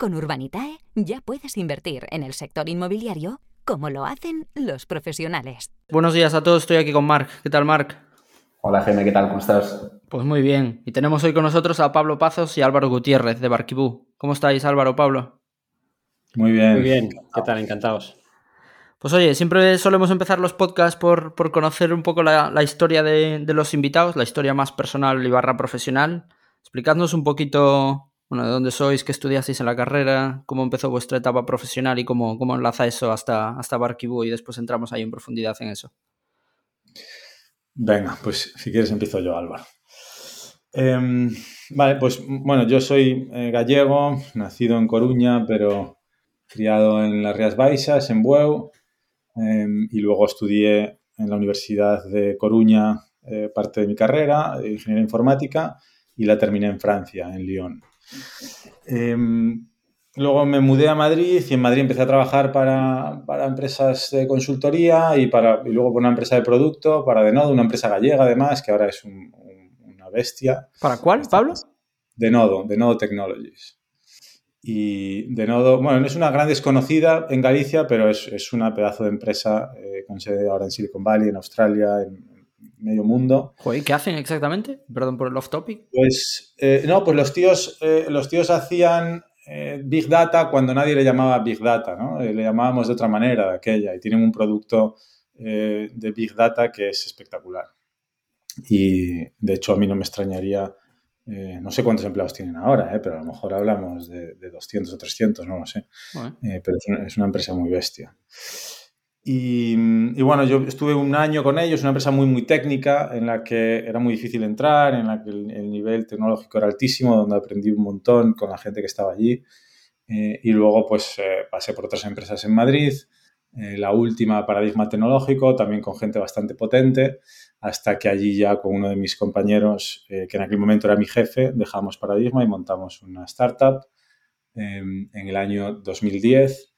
Con Urbanitae ya puedes invertir en el sector inmobiliario como lo hacen los profesionales. Buenos días a todos, estoy aquí con Marc. ¿Qué tal, Marc? Hola, Jaime, ¿qué tal? ¿Cómo estás? Pues muy bien. Y tenemos hoy con nosotros a Pablo Pazos y Álvaro Gutiérrez de Barquibú. ¿Cómo estáis, Álvaro, Pablo? Muy bien. Muy bien. ¿Qué tal? Encantados. Pues oye, siempre solemos empezar los podcasts por, conocer un poco la, historia de, de, los invitados, la historia más personal y barra profesional. Explicadnos un poquito bueno, de dónde sois, qué estudiasteis en la carrera, cómo empezó vuestra etapa profesional y cómo, enlaza eso hasta, hasta Barquibú y después entramos ahí en profundidad en eso. Venga, pues si quieres empiezo yo, Álvaro. Em, vale, pues bueno, yo soy eh, gallego, nacido en Coruña, pero criado en las Rías Baixas, en Bueu, em, y luego estudié en la Universidad de Coruña eh, parte de mi carrera, de ingeniería informática, y la terminé en Francia, en Lyon. Em, luego me mudé a Madrid y en Madrid empecé a trabajar para, empresas de consultoría y, para, y luego por una empresa de producto, para Denodo, una empresa gallega además, que ahora es una bestia. ¿Para cuál, Pablo? Denodo, Denodo Technologies. Y Denodo, bueno, no es una gran desconocida en Galicia, pero es, es una pedazo de empresa eh, con sede ahora en Silicon Valley, en Australia, en, medio mundo. Joder, ¿qué hacen exactamente? Perdón por el off topic. Pues eh, no, pues los tíos, eh, los tíos hacían eh, Big Data cuando nadie le llamaba Big Data, ¿no? le llamábamos de otra manera de aquella y tienen un producto de Big Data que es espectacular. Y de hecho a mí no me extrañaría, no sé cuántos empleados tienen ahora, pero a lo mejor hablamos de, 200 o 300, no lo sé. pero es una empresa muy bestia. Y, bueno, yo estuve un año con ellos, una empresa muy, muy técnica, en la que era muy difícil entrar, en la que el, nivel tecnológico era altísimo, donde aprendí un montón con la gente que estaba allí. Eh, y luego, pues, eh, pasé por otras empresas en Madrid, eh, la última, Paradigma Tecnológico, también con gente bastante potente, hasta que allí ya con uno de mis compañeros, que en aquel momento era mi jefe, dejamos Paradigma y montamos una startup en el año 2010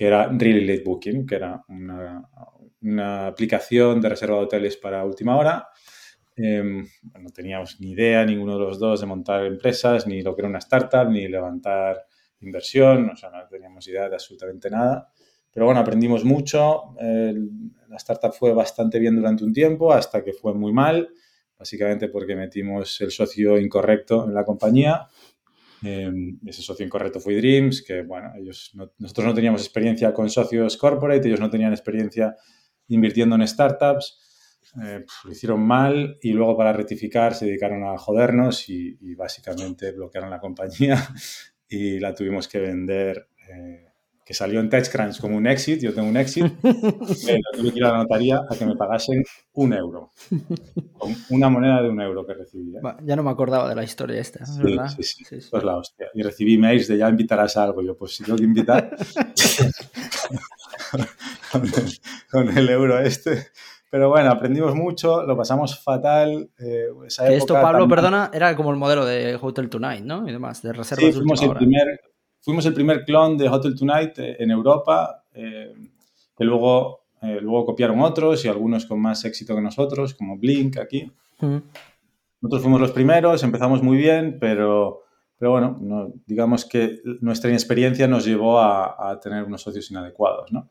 que era Really Late Booking, que era una, aplicación de reserva de hoteles para última hora. Em, no teníamos ni idea, ninguno de los dos, de montar empresas, ni lo que era una startup, ni levantar inversión, o sea, no teníamos idea de absolutamente nada. Pero bueno, aprendimos mucho. la startup fue bastante bien durante un tiempo, hasta que fue muy mal, básicamente porque metimos el socio incorrecto en la compañía Em, ese socio incorrecto fue Dreams, que bueno, ellos nosotros no teníamos experiencia con socios corporate, ellos no tenían experiencia invirtiendo en startups, eh, lo hicieron mal y luego para rectificar se dedicaron a jodernos y, básicamente bloquearon la compañía y la tuvimos que vender. Eh, que salió en TechCrunch como un exit, yo tengo un exit, pero tuve que ir a la notaría a que me pagasen un euro. una moneda de un euro que recibí. ¿eh? Ya no me acordaba de la historia esta, sí, ¿verdad? Sí, sí, sí, Pues la hostia. Y recibí mails de ya invitarás a algo. Yo, pues si tengo que invitar con, el, euro este. Pero bueno, aprendimos mucho, lo pasamos fatal. Eh, esto, Pablo, perdona, era como el modelo de Hotel Tonight, ¿no? Y demás, de reservas. Sí, fuimos el primer, fuimos el primer clon de Hotel Tonight eh, en Europa, eh, que luego, eh, luego copiaron otros y algunos con más éxito que nosotros, como Blink aquí. Nosotros fuimos los primeros, empezamos muy bien, pero, pero bueno, digamos que nuestra inexperiencia nos llevó a, tener unos socios inadecuados, ¿no?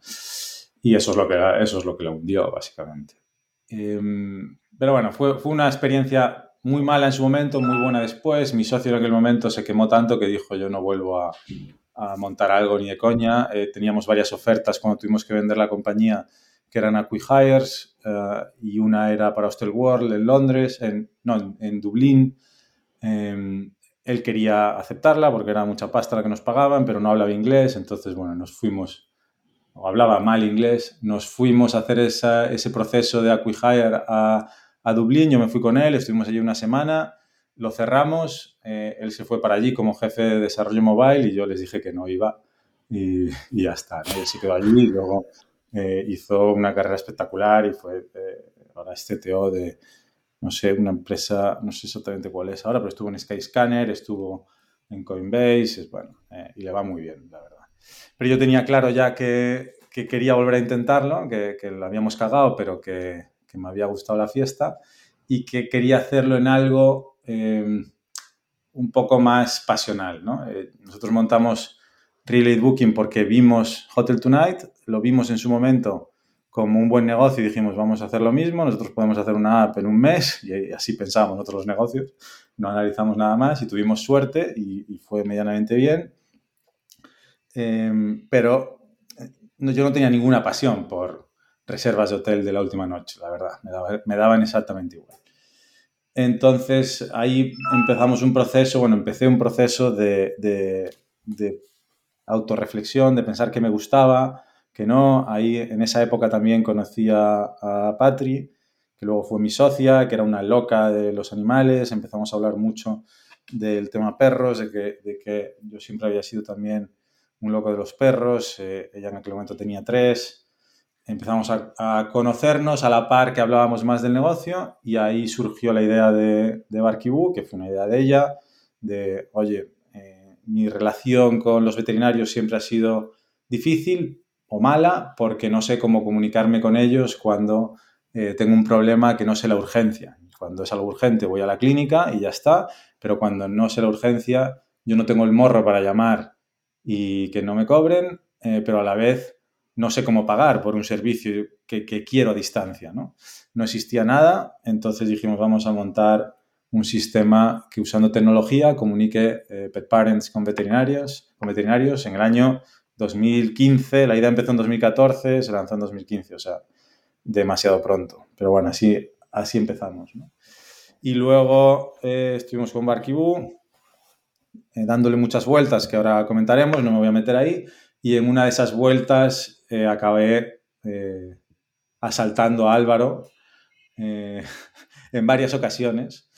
Y eso es lo que, eso es lo que lo hundió, básicamente. Em, pero bueno, fue, fue una experiencia muy mala en su momento, muy buena después. Mi socio en aquel momento se quemó tanto que dijo yo no vuelvo a, montar algo ni de coña. Eh, teníamos varias ofertas cuando tuvimos que vender la compañía que eran Acquihires uh, y una era para Hostel World en Londres, en, no, en, Dublín. Em, él quería aceptarla porque era mucha pasta la que nos pagaban, pero no hablaba inglés, entonces, bueno, nos fuimos, o hablaba mal inglés, nos fuimos a hacer ese proceso de Acquihire a, a Dublín, yo me fui con él, estuvimos allí una semana, lo cerramos, eh, él se fue para allí como jefe de desarrollo mobile y yo les dije que no iba y, ya está. ¿no? Y se quedó allí y luego eh, hizo una carrera espectacular y fue eh, ahora este TO de, no sé, una empresa, no sé exactamente cuál es ahora, pero estuvo en Skyscanner, estuvo en Coinbase, es bueno, eh, y le va muy bien, la verdad. Pero yo tenía claro ya que, que quería volver a intentarlo, que, que, lo habíamos cagado, pero que, que, me había gustado la fiesta y que quería hacerlo en algo eh, un poco más pasional, ¿no? Eh, nosotros montamos Relate Booking porque vimos Hotel Tonight, lo vimos en su momento como un buen negocio y dijimos, vamos a hacer lo mismo, nosotros podemos hacer una app en un mes y así pensábamos nosotros los negocios, no analizamos nada más y tuvimos suerte y, fue medianamente bien. Eh, pero yo no tenía ninguna pasión por reservas de hotel de la última noche, la verdad, me, daba, me daban exactamente igual. Entonces ahí empezamos un proceso, bueno, empecé un proceso de, de, de autorreflexión, de pensar que me gustaba, que no. Ahí en esa época también conocía a Patri, que luego fue mi socia, que era una loca de los animales. Empezamos a hablar mucho del tema perros, de que, de que yo siempre había sido también un loco de los perros. Eh, ella en aquel momento tenía tres. Empezamos a, conocernos a la par que hablábamos más del negocio y ahí surgió la idea de, de Barkibú, que fue una idea de ella, de, oye, eh, mi relación con los veterinarios siempre ha sido difícil, o mala porque no sé cómo comunicarme con ellos cuando eh, tengo un problema que no sé la urgencia. Cuando es algo urgente voy a la clínica y ya está, pero cuando no sé la urgencia yo no tengo el morro para llamar y que no me cobren, eh, pero a la vez no sé cómo pagar por un servicio que, quiero a distancia. ¿no? no existía nada, entonces dijimos vamos a montar un sistema que usando tecnología comunique eh, pet parents con veterinarios, con veterinarios en el año 2015, la idea empezó en 2014, se lanzó en 2015, o sea, demasiado pronto. Pero bueno, así, así empezamos. Y luego eh, estuvimos con Barkibú, eh, dándole muchas vueltas que ahora comentaremos, no me voy a meter ahí. Y en una de esas vueltas eh, acabé eh, asaltando a Álvaro en varias ocasiones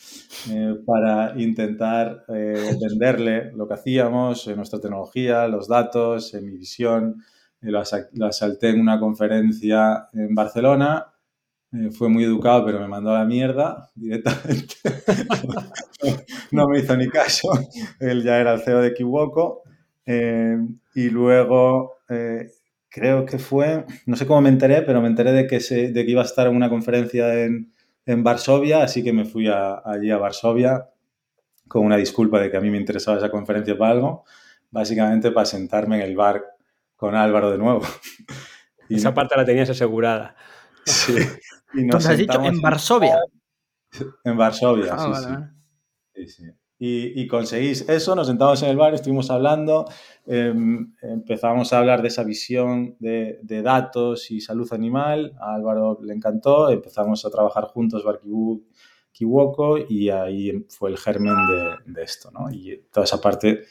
eh, para intentar eh, venderle lo que hacíamos, eh, nuestra tecnología, los datos, mi visión. Lo, asa lo, asalté en una conferencia en Barcelona. fue muy educado, pero me mandó a la mierda directamente. no me hizo ni caso. Él ya era el CEO de Equivoco. y luego creo que fue, no sé cómo me enteré, pero me enteré de que, se, de que iba a estar en una conferencia en, en Varsovia, así que me fui a, allí a Varsovia con una disculpa de que a mí me interesaba esa conferencia para algo, básicamente para sentarme en el bar con Álvaro de nuevo. Y esa parte la tenías asegurada. Sí. Y nos has dicho en Varsovia. En Varsovia, ah, sí, vale. sí, sí. Y, y, conseguís eso, nos sentamos en el bar, estuvimos hablando, eh, empezamos a hablar de esa visión de, de, datos y salud animal, a Álvaro le encantó, empezamos a trabajar juntos Barkibú, Kiwoko y ahí fue el germen de, de, esto, ¿no? Y toda esa parte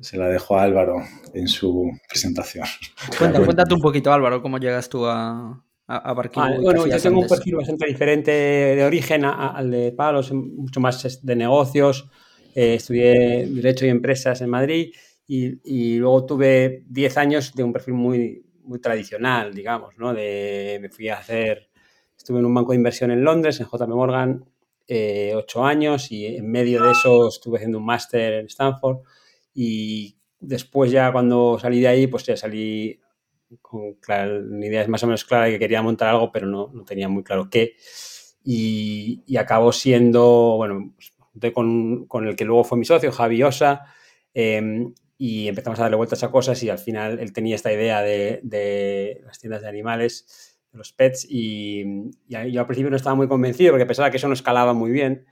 se la dejo a Álvaro en su presentación. Cuenta, cuéntate un poquito, Álvaro, cómo llegas tú a, a, a Vale, bueno, yo tengo antes. un perfil bastante diferente de origen al de Palos, mucho más de negocios, eh, estudié Derecho y Empresas en Madrid y, y luego tuve 10 años de un perfil muy, muy tradicional, digamos, ¿no? De, me fui a hacer, estuve en un banco de inversión en Londres, en JP Morgan, eh, 8 años y en medio de eso estuve haciendo un máster en Stanford y después ya cuando salí de ahí, pues ya salí con claro, ideas más o menos claras de que quería montar algo, pero no, no tenía muy claro qué. Y, y acabó siendo, bueno, pues con, con, el que luego fue mi socio, Javi Osa, eh, y empezamos a darle vueltas a cosas y al final él tenía esta idea de, de las tiendas de animales, de los pets, y, y, yo al principio no estaba muy convencido porque pensaba que eso no escalaba muy bien.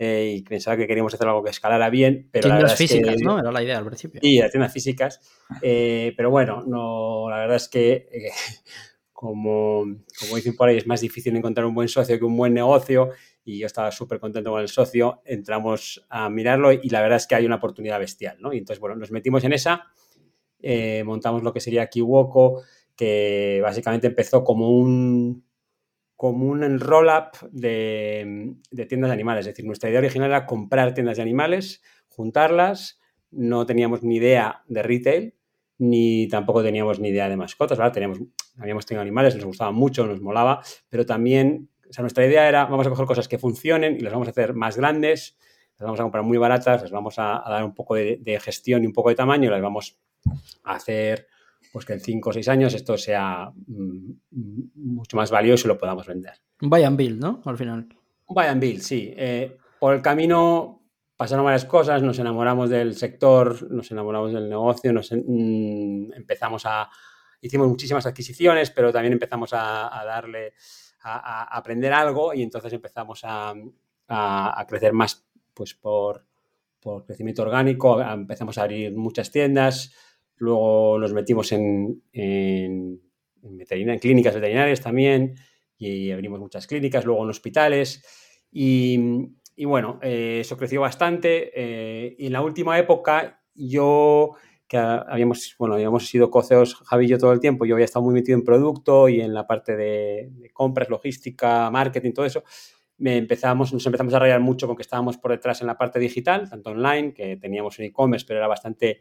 Eh, y pensaba que queríamos hacer algo que escalara bien, pero tiendas la físicas, es que, ¿no? Era la idea al principio. Sí, las tiendas físicas, eh, pero bueno, no, la verdad es que eh, como, como dicen por ahí, es más difícil encontrar un buen socio que un buen negocio y yo estaba súper contento con el socio, entramos a mirarlo y la verdad es que hay una oportunidad bestial, ¿no? Y entonces, bueno, nos metimos en esa, eh, montamos lo que sería Kiwoko, que básicamente empezó como un, como un roll-up de, de, tiendas de animales, es decir, nuestra idea original era comprar tiendas de animales, juntarlas, no teníamos ni idea de retail, ni tampoco teníamos ni idea de mascotas. Teníamos, habíamos tenido animales, nos gustaban mucho, nos molaba, pero también, o sea, nuestra idea era, vamos a coger cosas que funcionen y las vamos a hacer más grandes, las vamos a comprar muy baratas, les vamos a, dar un poco de, gestión y un poco de tamaño las vamos a hacer pues que en 5 o 6 años esto sea mm, mucho más valioso y lo podamos vender. Un buy and build, ¿no? Al final. Un buy and build, sí. Eh, por el camino pasaron varias cosas, nos enamoramos del sector, nos enamoramos del negocio, nos mm, empezamos a... Hicimos muchísimas adquisiciones, pero también empezamos a, darle, a, aprender algo y entonces empezamos a, crecer más pues por, por crecimiento orgánico, empezamos a abrir muchas tiendas, luego nos metimos en, en, en clínicas veterinarias también y abrimos muchas clínicas, luego en hospitales y, y bueno, eh, eso creció bastante eh, y en la última época yo que habíamos, bueno, habíamos sido coceos Javi y yo todo el tiempo, yo había estado muy metido en producto y en la parte de, de compras, logística, marketing, todo eso, empezamos, nos empezamos a rayar mucho con que estábamos por detrás en la parte digital, tanto online, que teníamos un e-commerce, pero era bastante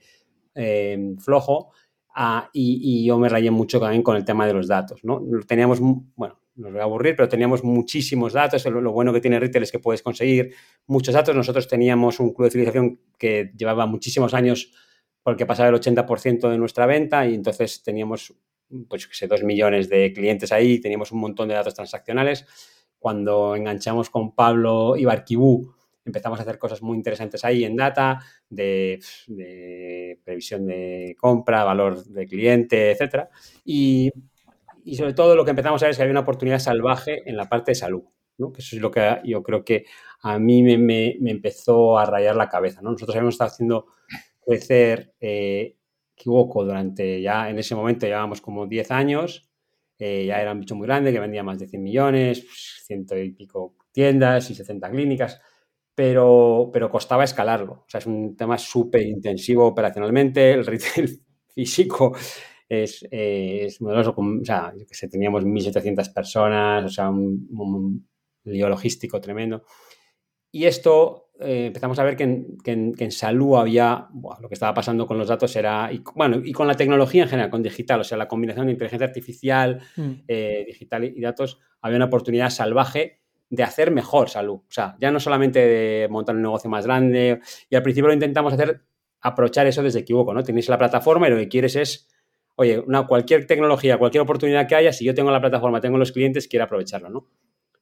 eh, flojo, ah, y, yo me rayé mucho también con el tema de los datos, ¿no? Teníamos, bueno, nos voy a aburrir, pero teníamos muchísimos datos. Lo, bueno que tiene Retail es que puedes conseguir muchos datos. Nosotros teníamos un club de civilización que llevaba muchísimos años porque pasaba el 80% de nuestra venta y entonces teníamos, pues, sé, dos millones de clientes ahí, teníamos un montón de datos transaccionales cuando enganchamos con Pablo y Barquibú, empezamos a hacer cosas muy interesantes ahí en data, de, previsión de compra, valor de cliente, etc. Y, sobre todo lo que empezamos a ver es que había una oportunidad salvaje en la parte de salud, ¿no? que eso es lo que yo creo que a mí me, empezó a rayar la cabeza. ¿no? Nosotros habíamos estado haciendo crecer eh, durante ya en ese momento llevábamos como 10 años eh, ya era un bicho muy grande que vendía más de 100 millones, ciento y pico tiendas y 60 clínicas, pero, pero costaba escalarlo. O sea, es un tema súper intensivo operacionalmente, el retail físico es, eh, es modeloso, o sea, que sé, teníamos 1.700 personas, o sea, un, un lío logístico tremendo. Y esto eh, empezamos a ver que en, salud había, lo que estaba pasando con los datos era, y, bueno, y con la tecnología en general, con digital, o sea, la combinación de inteligencia artificial, mm. eh, digital y, datos, había una oportunidad salvaje de hacer mejor salud. O sea, ya no solamente de montar un negocio más grande, y al principio lo intentamos hacer, aprovechar eso desde equivoco, ¿no? Tenéis la plataforma y lo que quieres es, oye, una, cualquier tecnología, cualquier oportunidad que haya, si yo tengo la plataforma, tengo los clientes, quiero aprovecharlo, ¿no?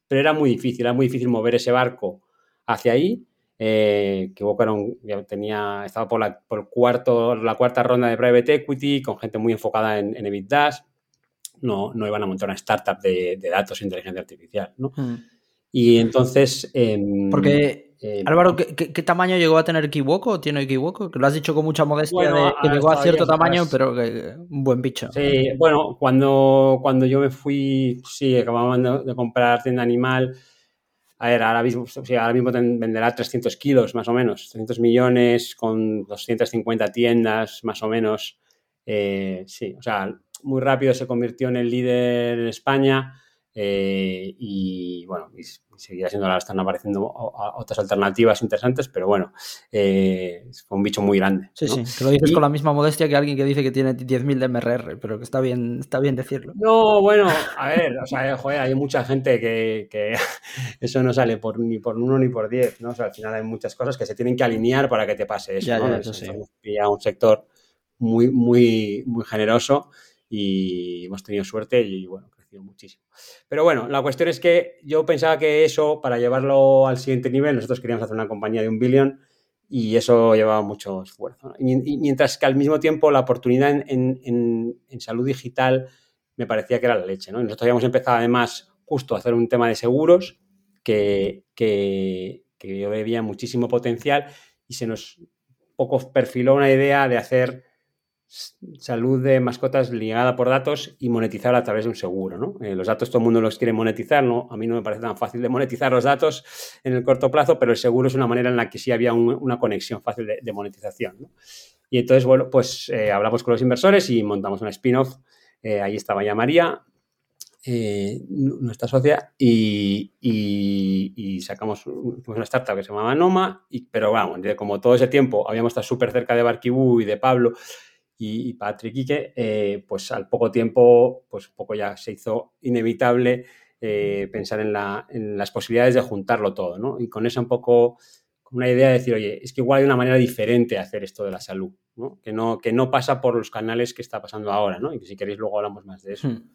Pero era muy difícil, era muy difícil mover ese barco hacia ahí eh, que ya tenía, estaba por la, por cuarto, la cuarta ronda de private equity, con gente muy enfocada en, en EBITDAS. No, no iban a montar una startup de, datos e inteligencia artificial, ¿no? Hmm. Y entonces... Em, Porque, em, Álvaro, ¿qué, tamaño llegó a tener Equivoco o tiene Equivoco? Que lo has dicho con mucha modestia, de, que llegó a cierto tamaño, pero que, un buen bicho. Sí, bueno, cuando, cuando yo me fui, sí, acabamos de comprar tienda animal, a ver, ahora mismo, ahora mismo venderá 300 kilos más o menos, 300 millones con 250 tiendas más o menos. Eh, sí, o sea, muy rápido se convirtió en el líder en España eh, y bueno, seguirá siendo, ahora están apareciendo otras alternativas interesantes, pero bueno, eh, es un bicho muy grande. Sí, sí, que lo dices con la misma modestia que alguien que dice que tiene 10.000 de MRR, pero que está bien, está bien decirlo. No, bueno, a ver, o sea, joder, hay mucha gente que, eso no sale por, ni por uno ni por 10, ¿no? O sea, al final hay muchas cosas que se tienen que alinear para que te pase eso, ¿no? Ya, un sector muy, muy, muy generoso y hemos tenido suerte y bueno, muchísimo. Pero bueno, la cuestión es que yo pensaba que eso, para llevarlo al siguiente nivel, nosotros queríamos hacer una compañía de un billón y eso llevaba mucho esfuerzo. Y, mientras que al mismo tiempo la oportunidad en, salud digital me parecía que era la leche. ¿no? nosotros habíamos empezado además justo a hacer un tema de seguros que, que, que yo veía muchísimo potencial y se nos poco perfiló una idea de hacer salud de mascotas ligada por datos y monetizar a través de un seguro. ¿no? Eh, los datos todo el mundo los quiere monetizar, ¿no? a mí no me parece tan fácil de monetizar los datos en el corto plazo, pero el seguro es una manera en la que sí había una conexión fácil de, monetización. ¿no? Y entonces, bueno, pues eh, hablamos con los inversores y montamos una spin-off. Eh, ahí estaba ya María, nuestra socia, y, y, sacamos una startup que se llamaba Noma, y, pero vamos, como todo ese tiempo habíamos estado súper cerca de Barquibú y de Pablo, y, Patrick Ike, eh, pues al poco tiempo, pues un poco ya se hizo inevitable eh, pensar en, las posibilidades de juntarlo todo, ¿no? Y con eso un poco, con una idea de decir, oye, es que igual hay una manera diferente de hacer esto de la salud, ¿no? Que no, que no pasa por los canales que está pasando ahora, ¿no? Y que si queréis luego hablamos más de eso. Hmm.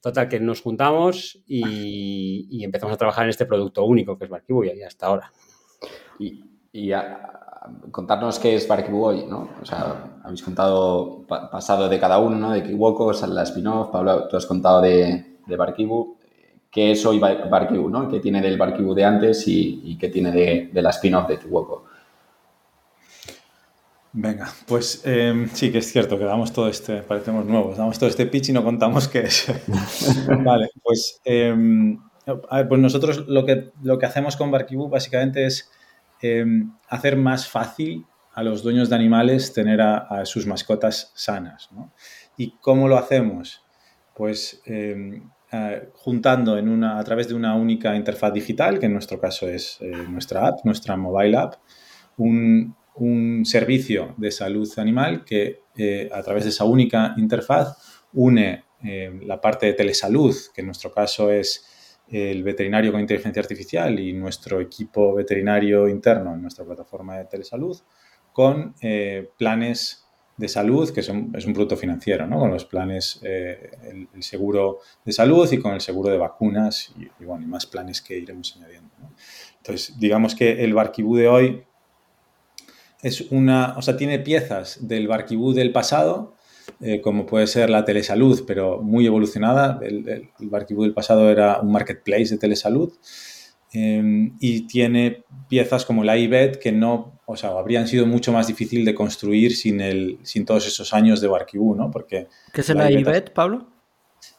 Total, que nos juntamos y, empezamos a trabajar en este producto único que es Barkibu y hasta ahora. Y, y contarnos qué es Barkibu hoy, ¿no? O sea, habéis contado pasado de cada uno, ¿no? De Kiwoko, la spin-off, Pablo, tú has contado de, de Barkibu. ¿Qué es hoy Barkibu, ¿no? ¿Qué tiene del Barkibu de antes y, qué tiene de, de la spin-off de Kiwoko? Venga, pues em, sí que es cierto que damos todo este, parecemos nuevos, damos todo este pitch y no contamos qué es. vale, pues, em, pues nosotros lo que, lo que hacemos con Barkibu básicamente es em, hacer más fácil a los dueños de animales tener a, sus mascotas sanas. ¿Y cómo lo hacemos? Pues juntando en una, a través de una única interfaz digital, que en nuestro caso es eh, nuestra app, nuestra mobile app, un, un servicio de salud animal que eh, a través de esa única interfaz une eh, la parte de telesalud, que en nuestro caso es el veterinario con inteligencia artificial y nuestro equipo veterinario interno en nuestra plataforma de telesalud, con eh, planes de salud, que son, es un producto financiero, ¿no? con los planes, el, seguro de salud y con el seguro de vacunas y, bueno, y más planes que iremos añadiendo. Entonces, digamos que el Barquibú de hoy es una, o sea, tiene piezas del Barquibú del pasado, eh, como puede ser la telesalud, pero muy evolucionada. El, el, del pasado era un marketplace de telesalud. Em, y tiene piezas como la iBet que no, o sea, habrían sido mucho más difícil de construir sin, el, sin todos esos años de Barquibú, ¿no? Porque ¿Qué es el iBet, Pablo?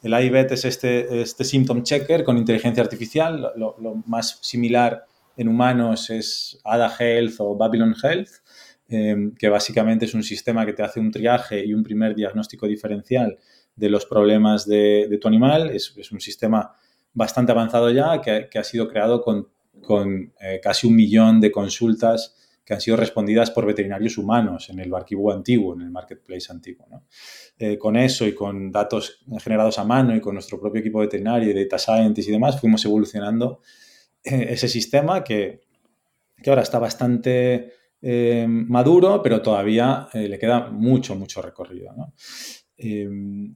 El iBet es este, este symptom checker con inteligencia artificial. Lo, lo, más similar en humanos es Ada Health o Babylon Health. Em, que básicamente es un sistema que te hace un triaje y un primer diagnóstico diferencial de los problemas de, tu animal. Es, un sistema bastante avanzado ya que, ha sido creado con, eh, casi un millón de consultas que han sido respondidas por veterinarios humanos en el archivo antiguo, en el marketplace antiguo. Eh, con eso y con datos generados a mano y con nuestro propio equipo veterinario y data scientist y demás, fuimos evolucionando eh, ese sistema que, que ahora está bastante eh, maduro, pero todavía eh, le queda mucho, mucho recorrido. Eh,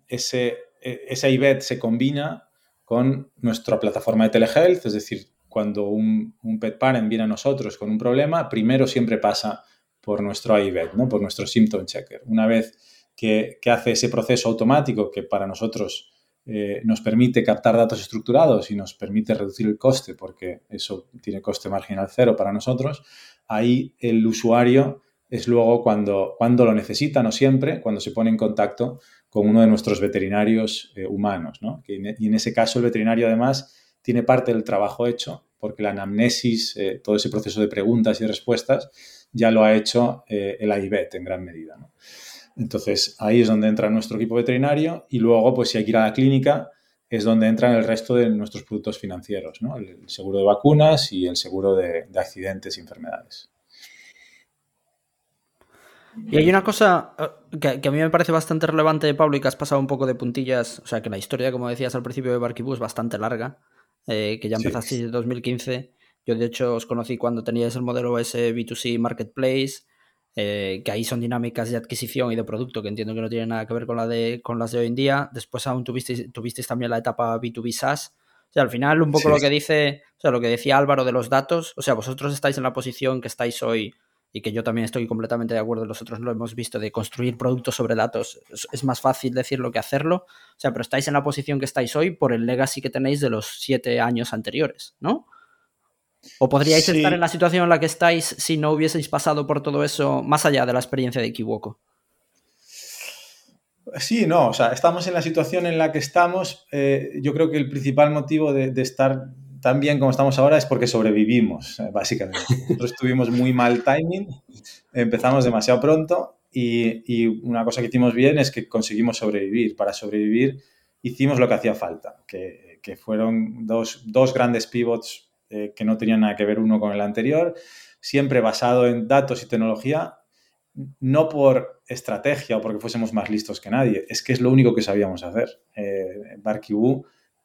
ese, e, ese IBET se combina con nuestra plataforma de telehealth, es decir, cuando un, pet parent viene a nosotros con un problema, primero siempre pasa por nuestro IBET, ¿no? por nuestro symptom checker. Una vez que, hace ese proceso automático que para nosotros nos permite captar datos estructurados y nos permite reducir el coste, porque eso tiene coste marginal cero para nosotros, ahí el usuario es luego cuando, cuando lo necesita, no siempre, cuando se pone en contacto con uno de nuestros veterinarios eh, humanos. ¿no? Y en ese caso el veterinario además tiene parte del trabajo hecho porque la anamnesis, eh, todo ese proceso de preguntas y respuestas, ya lo ha hecho eh, el AIBET en gran medida. Entonces ahí es donde entra nuestro equipo veterinario y luego pues si hay que ir a la clínica es donde entran el resto de nuestros productos financieros, ¿no? el, seguro de vacunas y el seguro de, accidentes y enfermedades. Y hay una cosa eh, que, a mí me parece bastante relevante, Pablo, y que has pasado un poco de puntillas. O sea, que la historia, como decías al principio de Barkibus, es bastante larga, eh, que ya empezaste en 2015. Yo, de hecho, os conocí cuando teníais el modelo ese B2C Marketplace. Eh, que ahí son dinámicas de adquisición y de producto que entiendo que no tienen nada que ver con, la de, con las de hoy en día. Después aún tuvisteis, tuvisteis también la etapa B2B SaaS. O sea, al final un poco lo que dice, o sea, lo que decía Álvaro de los datos, o sea, vosotros estáis en la posición que estáis hoy y que yo también estoy completamente de acuerdo, nosotros lo hemos visto, de construir productos sobre datos. Es, más fácil decirlo que hacerlo. O sea, pero estáis en la posición que estáis hoy por el legacy que tenéis de los siete años anteriores, ¿no? ¿O podríais estar en la situación en la que estáis si no hubieseis pasado por todo eso más allá de la experiencia de Equivoco? Sí, no, o sea, estamos en la situación en la que estamos. Eh, yo creo que el principal motivo de, estar tan bien como estamos ahora es porque sobrevivimos, eh, básicamente. Nosotros tuvimos muy mal timing, empezamos demasiado pronto y, una cosa que hicimos bien es que conseguimos sobrevivir. Para sobrevivir hicimos lo que hacía falta, que, fueron dos, dos grandes pivots eh, que no tenían nada que ver uno con el anterior, siempre basado en datos y tecnología, no por estrategia o porque fuésemos más listos que nadie, es que es lo único que sabíamos hacer. Eh,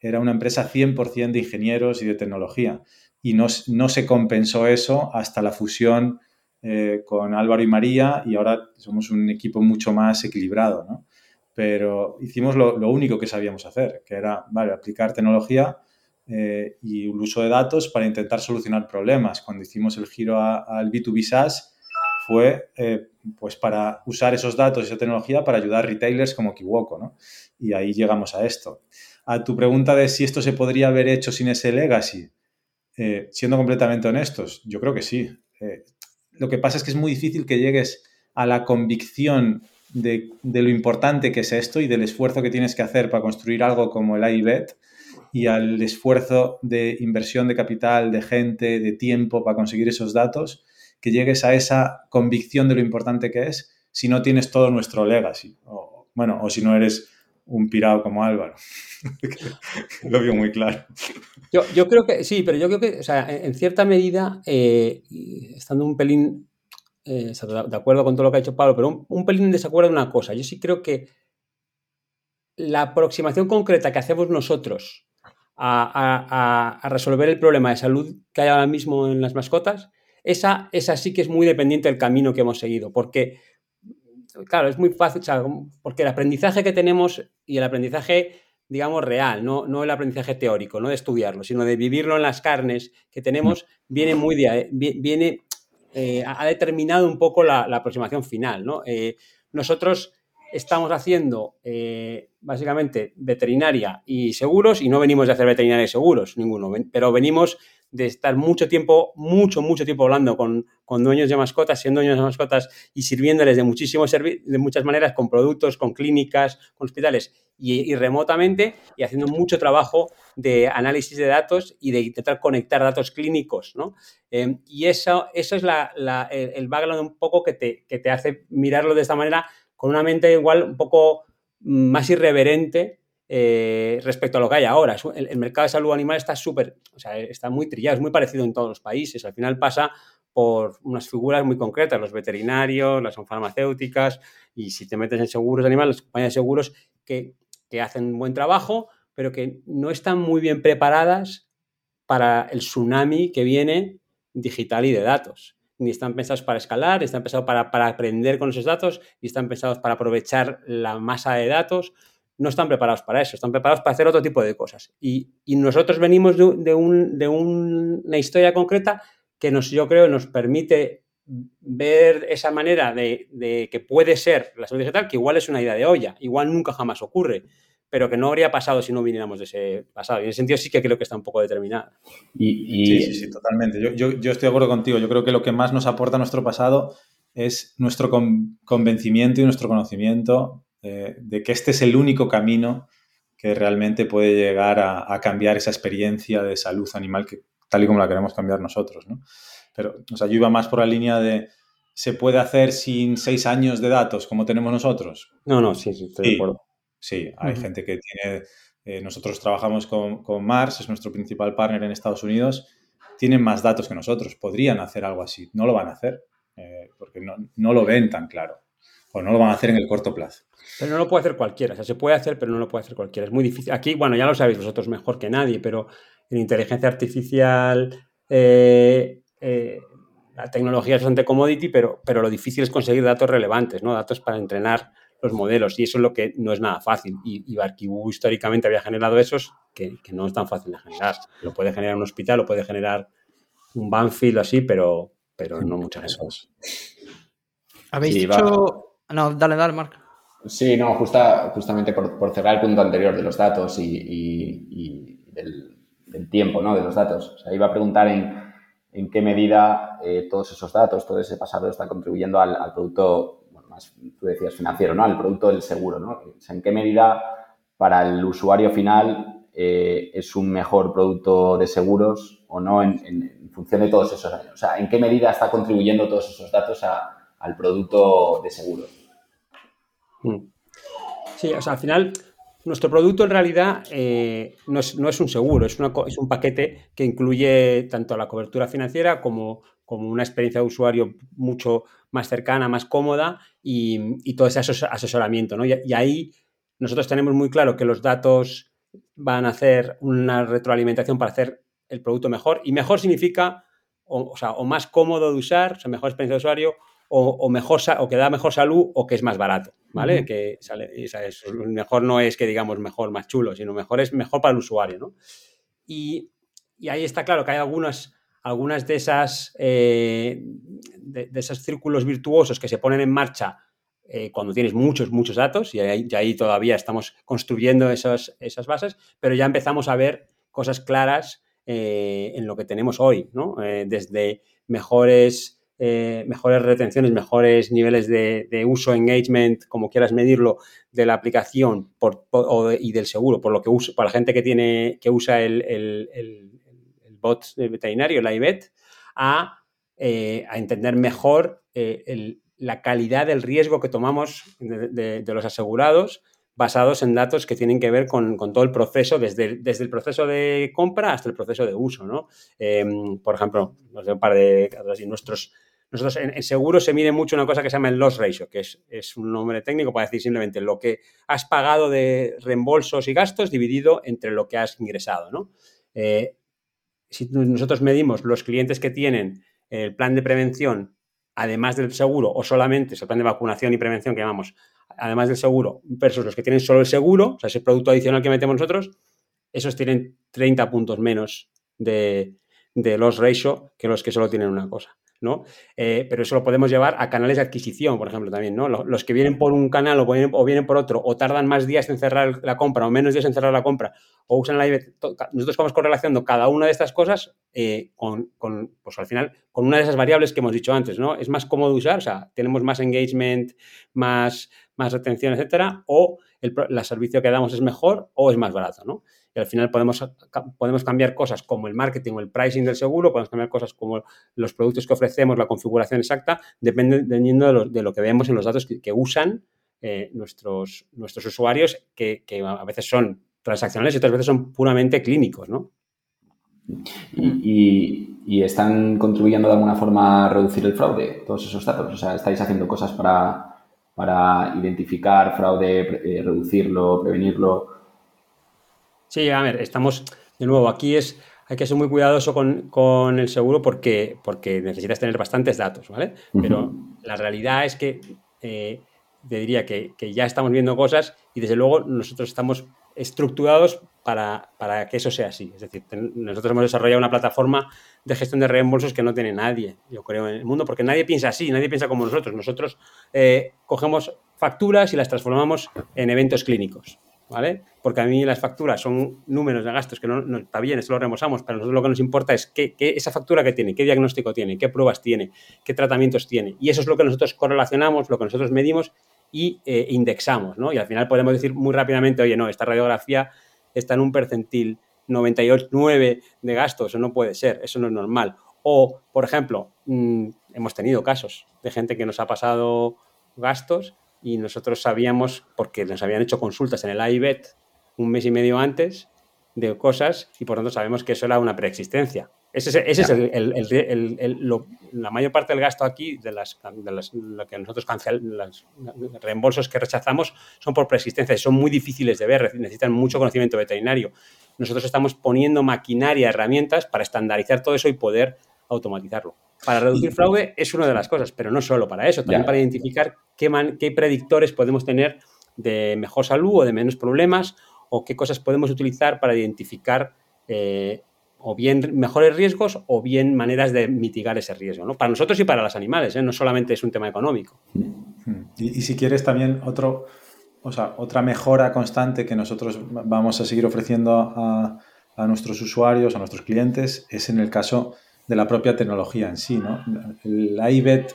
era una empresa 100% de ingenieros y de tecnología y no, no se compensó eso hasta la fusión eh, con Álvaro y María y ahora somos un equipo mucho más equilibrado, ¿no? Pero hicimos lo, único que sabíamos hacer, que era, vale, aplicar tecnología eh, y el uso de datos para intentar solucionar problemas. Cuando hicimos el giro al B2B SaaS fue eh, pues para usar esos datos y esa tecnología para ayudar a retailers como Kiwoko, ¿no? Y ahí llegamos a esto. A tu pregunta de si esto se podría haber hecho sin ese legacy, eh, siendo completamente honestos, yo creo que sí. Lo que pasa es que es muy difícil que llegues a la convicción de, lo importante que es esto y del esfuerzo que tienes que hacer para construir algo como el iBet y al esfuerzo de inversión de capital, de gente, de tiempo para conseguir esos datos, que llegues a esa convicción de lo importante que es si no tienes todo nuestro legacy. Bueno, o si no eres un pirado como Álvaro. Lo veo muy claro. Yo, creo que sí, pero yo creo que, o sea, en cierta medida, eh, estando un pelín eh, de acuerdo con todo lo que ha dicho Pablo, pero un, pelín en desacuerdo de una cosa. Yo sí creo que la aproximación concreta que hacemos nosotros a, resolver el problema de salud que hay ahora mismo en las mascotas, esa, esa sí que es muy dependiente del camino que hemos seguido, porque claro, es muy fácil, porque el aprendizaje que tenemos y el aprendizaje, digamos, real, no, no el aprendizaje teórico, no de estudiarlo, sino de vivirlo en las carnes que tenemos, viene muy de, viene, eh, ha determinado un poco la, aproximación final, ¿no? Eh, nosotros estamos haciendo eh, básicamente veterinaria y seguros y no venimos de hacer veterinaria y seguros, ninguno, pero venimos de estar mucho tiempo, mucho, mucho tiempo hablando con, dueños de mascotas, siendo dueños de mascotas y sirviéndoles de muchísimos de muchas maneras, con productos, con clínicas, con hospitales y, remotamente y haciendo mucho trabajo de análisis de datos y de intentar conectar datos clínicos, ¿no? Em, y eso, eso es el, background un poco que te, que te hace mirarlo de esta manera con una mente igual un poco más irreverente eh, respecto a lo que hay ahora. El, mercado de salud animal está súper, o sea, está muy trillado, es muy parecido en todos los países. Al final pasa por unas figuras muy concretas, los veterinarios, las farmacéuticas, y si te metes en seguros de animales, las compañías de seguros que, que hacen un buen trabajo, pero que no están muy bien preparadas para el tsunami que viene digital y de datos. Ni están pensados para escalar, ni están pensados para, para aprender con esos datos, ni están pensados para aprovechar la masa de datos no están preparados para eso, están preparados para hacer otro tipo de cosas. Y, nosotros venimos de, una historia concreta que nos, yo creo nos permite ver esa manera de, que puede ser la salud digital, que igual es una idea de olla, igual nunca jamás ocurre, pero que no habría pasado si no viniéramos de ese pasado. Y en ese sentido sí que creo que está un poco determinada. Y, Sí, sí, sí, totalmente. Yo, estoy de acuerdo contigo. Yo creo que lo que más nos aporta nuestro pasado es nuestro convencimiento y nuestro conocimiento de, que este es el único camino que realmente puede llegar a, cambiar esa experiencia de salud animal que, tal y como la queremos cambiar nosotros. ¿no? Pero, o sea, yo iba más por la línea de, ¿se puede hacer sin seis años de datos como tenemos nosotros? No, no, sí, sí, estoy de acuerdo. Sí, hay gente que tiene, eh, nosotros trabajamos con, Mars, es nuestro principal partner en Estados Unidos, tienen más datos que nosotros, podrían hacer algo así, no lo van a hacer, eh, porque no, no, lo ven tan claro, o no lo van a hacer en el corto plazo. Pero no lo puede hacer cualquiera, o sea, se puede hacer, pero no lo puede hacer cualquiera. Es muy difícil. Aquí, bueno, ya lo sabéis vosotros mejor que nadie, pero en inteligencia artificial, eh, eh, la tecnología es bastante commodity, pero, pero lo difícil es conseguir datos relevantes, ¿no? Datos para entrenar los modelos, y eso es lo que no es nada fácil. Y, y históricamente había generado esos que, no es tan fácil de generar. Lo puede generar un hospital, lo puede generar un Banfield o así, pero, pero no muchas veces. Habéis dicho... No, dale, dale, Marc. Sí, no, justa, justamente por, cerrar el punto anterior de los datos y, del, tiempo ¿no? de los datos. O sea, iba a preguntar en, qué medida eh, todos esos datos, todo ese pasado está contribuyendo al, producto, tú decías financiero, ¿no? Al producto del seguro, ¿no? O sea, en qué medida para el usuario final eh, es un mejor producto de seguros o no en, función de todos esos años. O sea, en qué medida está contribuyendo todos esos datos al producto de seguros. Sí, o sea, al final, nuestro producto en realidad eh, no, es, un seguro, es, es, un paquete que incluye tanto la cobertura financiera como, una experiencia de usuario mucho más cercana, más cómoda y, todo ese asesoramiento. ¿no? Y, ahí nosotros tenemos muy claro que los datos van a hacer una retroalimentación para hacer el producto mejor y mejor significa o, más cómodo de usar, o mejor experiencia de usuario o, mejor o que da mejor salud o que es más barato, ¿vale? Que sale, mejor no es que digamos mejor, más chulo, sino mejor es mejor para el usuario, ¿no? Y, ahí está claro que hay algunas, algunas de esas eh, de, esos círculos virtuosos que se ponen en marcha eh, cuando tienes muchos, muchos datos, y ahí, ahí todavía estamos construyendo esas, esas bases, pero ya empezamos a ver cosas claras eh, en lo que tenemos hoy, ¿no? desde mejores eh, mejores retenciones, mejores niveles de, uso, engagement, como quieras medirlo, de la aplicación y del seguro, por lo que usa, para la gente que tiene, que usa el, bot veterinario, el iBet, a, eh, a entender mejor eh, la calidad del riesgo que tomamos de, los asegurados basados en datos que tienen que ver con, todo el proceso, desde, desde, el proceso de compra hasta el proceso de uso. ¿no? Em, por ejemplo, un par de nuestros nosotros en, seguro se mide mucho una cosa que se llama el loss ratio, que es, un nombre técnico para decir simplemente lo que has pagado de reembolsos y gastos dividido entre lo que has ingresado. ¿no? Eh, si nosotros medimos los clientes que tienen el plan de prevención, además del seguro, o solamente es el plan de vacunación y prevención que llamamos, además del seguro, versus los que tienen solo el seguro, o sea, ese producto adicional que metemos nosotros, esos tienen 30 puntos menos de, de loss ratio que los que solo tienen una cosa. Eh, pero eso lo podemos llevar a canales de adquisición, por ejemplo, también, ¿no? Los, que vienen por un canal o vienen, por otro, o tardan más días en cerrar la compra, o menos días en cerrar la compra, o usan la nosotros vamos correlacionando cada una de estas cosas eh, con, pues al final, con una de esas variables que hemos dicho antes, ¿no? Es más cómodo usar, o sea, tenemos más engagement, más, más retención, etcétera, o el, el servicio que damos es mejor o es más barato, ¿no? Y al final podemos, podemos cambiar cosas como el marketing o el pricing del seguro, podemos cambiar cosas como los productos que ofrecemos, la configuración exacta, dependiendo de lo, de lo que vemos en los datos que, usan eh, nuestros, nuestros usuarios, que, a veces son transaccionales y otras veces son puramente clínicos, ¿no? Y, están contribuyendo de alguna forma a reducir el fraude, todos esos datos. O sea, estáis haciendo cosas para, para identificar fraude, eh, reducirlo, prevenirlo. Sí, a ver, estamos, de nuevo, aquí es, hay que ser muy cuidadoso con, el seguro porque, porque necesitas tener bastantes datos, ¿vale? Pero la realidad es que eh, te diría que, ya estamos viendo cosas y desde luego nosotros estamos estructurados para, que eso sea así. Es decir, nosotros hemos desarrollado una plataforma de gestión de reembolsos que no tiene nadie, yo creo, en el mundo, porque nadie piensa así, nadie piensa como nosotros. Nosotros eh, cogemos facturas y las transformamos en eventos clínicos. ¿Vale? Porque a mí las facturas son números de gastos que no, está bien, eso lo remosamos, pero nosotros lo que nos importa es qué, esa factura que tiene, qué diagnóstico tiene, qué pruebas tiene, qué tratamientos tiene. Y eso es lo que nosotros correlacionamos, lo que nosotros medimos y eh, indexamos, ¿no? Y al final podemos decir muy rápidamente, oye, no, esta radiografía está en un percentil 98,9 de gastos, eso no puede ser, eso no es normal. O, por ejemplo, mm, hemos tenido casos de gente que nos ha pasado gastos y nosotros sabíamos, porque nos habían hecho consultas en el AIBET un mes y medio antes de cosas y por tanto sabemos que eso era una preexistencia. Ese, es el, la mayor parte del gasto aquí, de las, de las lo que nosotros cancelamos, los reembolsos que rechazamos, son por preexistencia, son muy difíciles de ver, necesitan mucho conocimiento veterinario. Nosotros estamos poniendo maquinaria, herramientas para estandarizar todo eso y poder automatizarlo. Para reducir fraude es una de las cosas, pero no solo para eso, también para identificar qué, qué predictores podemos tener de mejor salud o de menos problemas o qué cosas podemos utilizar para identificar eh, o bien mejores riesgos o bien maneras de mitigar ese riesgo, ¿no? Para nosotros y para los animales, ¿eh? no solamente es un tema económico. Y, si quieres también otro, o sea, otra mejora constante que nosotros vamos a seguir ofreciendo a, a nuestros usuarios, a nuestros clientes, es en el caso de la propia tecnología en sí. ¿no? El IBET,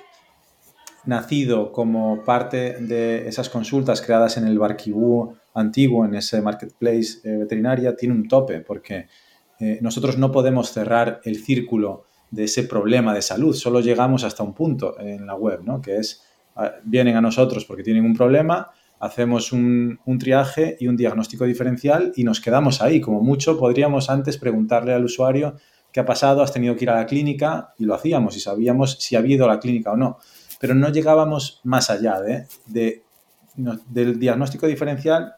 nacido como parte de esas consultas creadas en el Barquibú antiguo, en ese marketplace eh, veterinaria, tiene un tope, porque eh, nosotros no podemos cerrar el círculo de ese problema de salud, solo llegamos hasta un punto en la web, ¿no? que es, ah, vienen a nosotros porque tienen un problema, hacemos un, triaje y un diagnóstico diferencial y nos quedamos ahí. Como mucho, podríamos antes preguntarle al usuario qué ha pasado, has tenido que ir a la clínica y lo hacíamos y sabíamos si había ido a la clínica o no. Pero no llegábamos más allá de, del diagnóstico diferencial,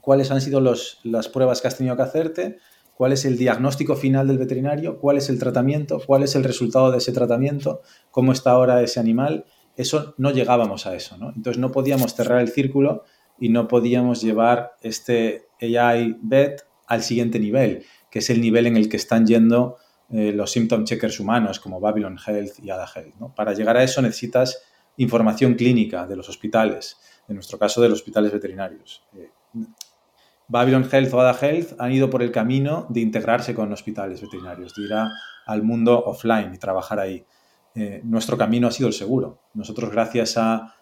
cuáles han sido las pruebas que has tenido que hacerte, cuál es el diagnóstico final del veterinario, cuál es el tratamiento, cuál es el resultado de ese tratamiento, cómo está ahora ese animal eso no llegábamos a eso, ¿no? Entonces no podíamos cerrar el círculo y no podíamos llevar este AI vet al siguiente nivel, que es el nivel en el que están yendo eh, los symptom checkers humanos como Babylon Health y Ada Health. Para llegar a eso necesitas información clínica de los hospitales, en nuestro caso de los hospitales veterinarios. Eh, Babylon Health o Ada Health han ido por el camino de integrarse con hospitales veterinarios, de ir al mundo offline y trabajar ahí. Eh, nuestro camino ha sido el seguro. Nosotros, gracias a,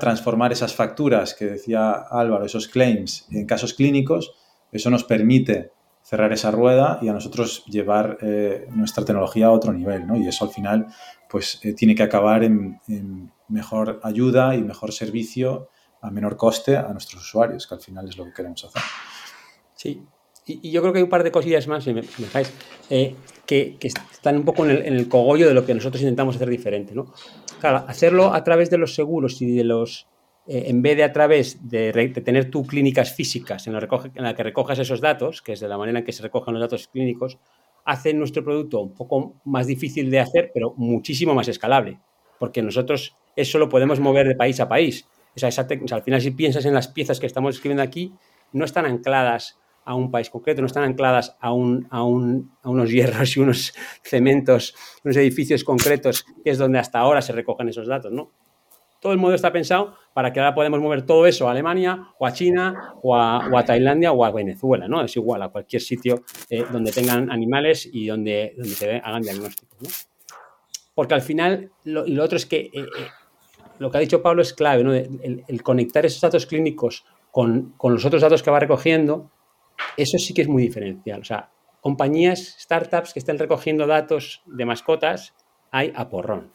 transformar esas facturas que decía Álvaro, esos claims en casos clínicos, eso nos permite cerrar esa rueda y a nosotros llevar eh, nuestra tecnología a otro nivel, Y eso al final, pues eh, tiene que acabar en, mejor ayuda y mejor servicio a menor coste a nuestros usuarios, que al final es lo que queremos hacer. Sí, y, yo creo que hay un par de cosillas más, si me, dejáis, que, están un poco en el, cogollo de lo que nosotros intentamos hacer diferente. ¿no? Claro, hacerlo a través de los seguros y de los, eh, en vez de a través de, tener tú clínicas físicas en la, que recojas esos datos, que es de la manera en que se recogen los datos clínicos, hace nuestro producto un poco más difícil de hacer, pero muchísimo más escalable, porque nosotros eso lo podemos mover de país a país. O sea, al final, si piensas en las piezas que estamos escribiendo aquí, no están ancladas a un país concreto, no están ancladas a, a, unos hierros y unos cementos, unos edificios concretos, que es donde hasta ahora se recogen esos datos, ¿no? Todo el modelo está pensado para que ahora podemos mover todo eso a Alemania o a China o a, Tailandia o a Venezuela, ¿no? Es igual a cualquier sitio eh, donde tengan animales y donde, se hagan diagnósticos. Porque al final, lo, lo otro es que eh, eh, lo que ha dicho Pablo es clave, ¿no? El, el conectar esos datos clínicos con, con, los otros datos que va recogiendo eso sí que es muy diferencial. O sea, compañías, startups que estén recogiendo datos de mascotas, hay a porrón.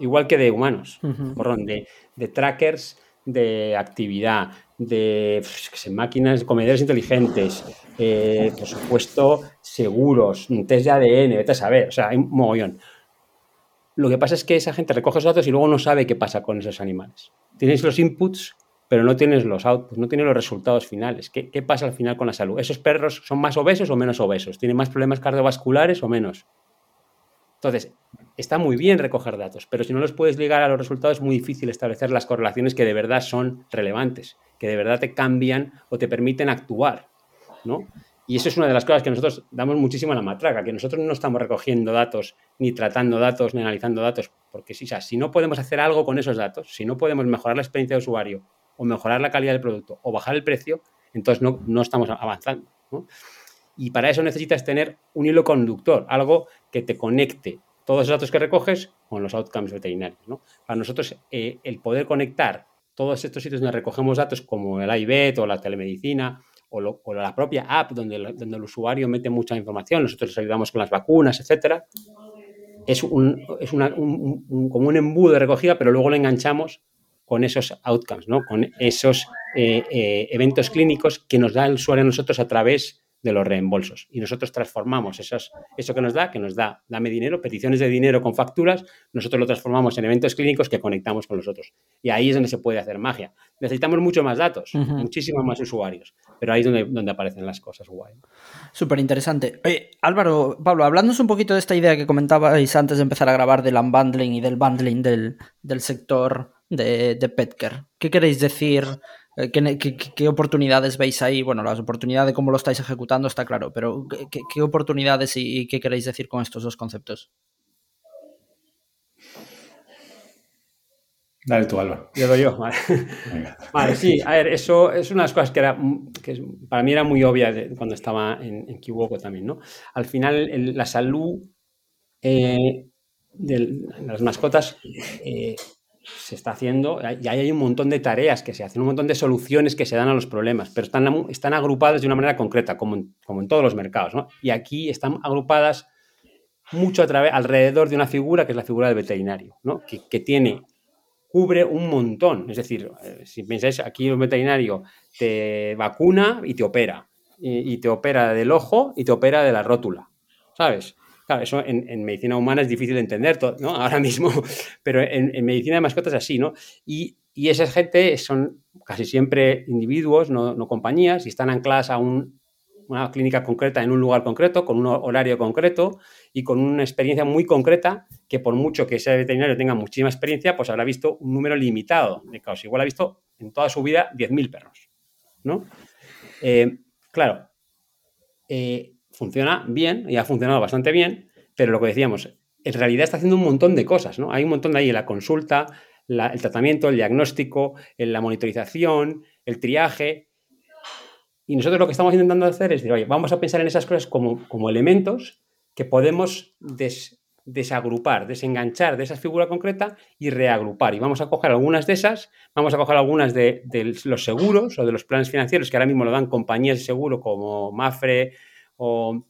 Igual que de humanos, porrón, de, trackers de actividad, de máquinas, comedores inteligentes, eh, por supuesto, seguros, test de ADN, vete a saber, o sea, hay un mogollón. Lo que pasa es que esa gente recoge esos datos y luego no sabe qué pasa con esos animales. Tienes los inputs pero no tienes los outputs, no tienes los resultados finales. ¿Qué, pasa al final con la salud? ¿Esos perros son más obesos o menos obesos? ¿Tienen más problemas cardiovasculares o menos? Entonces, está muy bien recoger datos, pero si no los puedes ligar a los resultados es muy difícil establecer las correlaciones que de verdad son relevantes, que de verdad te cambian o te permiten actuar, ¿no? Y eso es una de las cosas que nosotros damos muchísimo a la matraca, que nosotros no estamos recogiendo datos, ni tratando datos, ni analizando datos, porque si, si no podemos hacer algo con esos datos, si no podemos mejorar la experiencia de usuario o mejorar la calidad del producto o bajar el precio, entonces no, no estamos avanzando. Y para eso necesitas tener un hilo conductor, algo que te conecte todos los datos que recoges con los outcomes veterinarios. Para nosotros, eh, el poder conectar todos estos sitios donde recogemos datos como el iBet o la telemedicina o, la propia app donde, el usuario mete mucha información, nosotros les ayudamos con las vacunas, etcétera, es, como un embudo de recogida, pero luego lo enganchamos con esos outcomes, con esos eh, eh, eventos clínicos que nos da el usuario a nosotros a través de los reembolsos. Y nosotros transformamos eso que nos da, que nos da, dame dinero, peticiones de dinero con facturas, nosotros lo transformamos en eventos clínicos que conectamos con los otros. Y ahí es donde se puede hacer magia. Necesitamos mucho más datos, muchísimos más usuarios, pero ahí es donde, donde aparecen las cosas guay. Súper interesante. Álvaro, Pablo, hablándonos un poquito de esta idea que comentabais antes de empezar a grabar del unbundling y del bundling del, del sector de, de Petker. ¿Qué queréis decir? Eh, ¿Qué, oportunidades veis ahí? Bueno, las oportunidades de cómo lo estáis ejecutando está claro, pero ¿qué, oportunidades y, qué queréis decir con estos dos conceptos? Dale tú, Álvaro. Yo doy yo, vale. Vale, sí, a ver, eso es una de las cosas que, era, que para mí era muy obvia cuando estaba en, en también, ¿no? Al final, la salud eh, de las mascotas eh, se está haciendo, y hay un montón de tareas que se hacen, un montón de soluciones que se dan a los problemas, pero están, están agrupadas de una manera concreta, como en, como en todos los mercados. ¿no? Y aquí están agrupadas mucho a través, alrededor de una figura que es la figura del veterinario, ¿no? que, que, tiene cubre un montón. Es decir, eh, si pensáis, aquí un veterinario te vacuna y te opera. Y, te opera del ojo y te opera de la rótula. ¿Sabes? Claro, eso en, medicina humana es difícil de entender, ¿no? Ahora mismo, pero en, medicina de mascotas es así, ¿no? Y, y, esa gente son casi siempre individuos, no, no compañías, y están ancladas a un, una clínica concreta en un lugar concreto, con un horario concreto y con una experiencia muy concreta que por mucho que ese veterinario tenga muchísima experiencia, pues habrá visto un número limitado de casos. Igual ha visto en toda su vida 10.000 perros, ¿no? Eh, claro, eh, funciona bien y ha funcionado bastante bien, pero lo que decíamos, en realidad está haciendo un montón de cosas, ¿no? Hay un montón de ahí la consulta, el tratamiento, el diagnóstico, la monitorización, el triaje, y nosotros lo que estamos intentando hacer es decir, oye, vamos a pensar en esas cosas como, como elementos que podemos desagrupar, desenganchar de esa figura concreta y reagrupar. Y vamos a coger algunas de esas, vamos a coger algunas de, los seguros o de los planes financieros que ahora mismo lo dan compañías de seguro como Mafre o,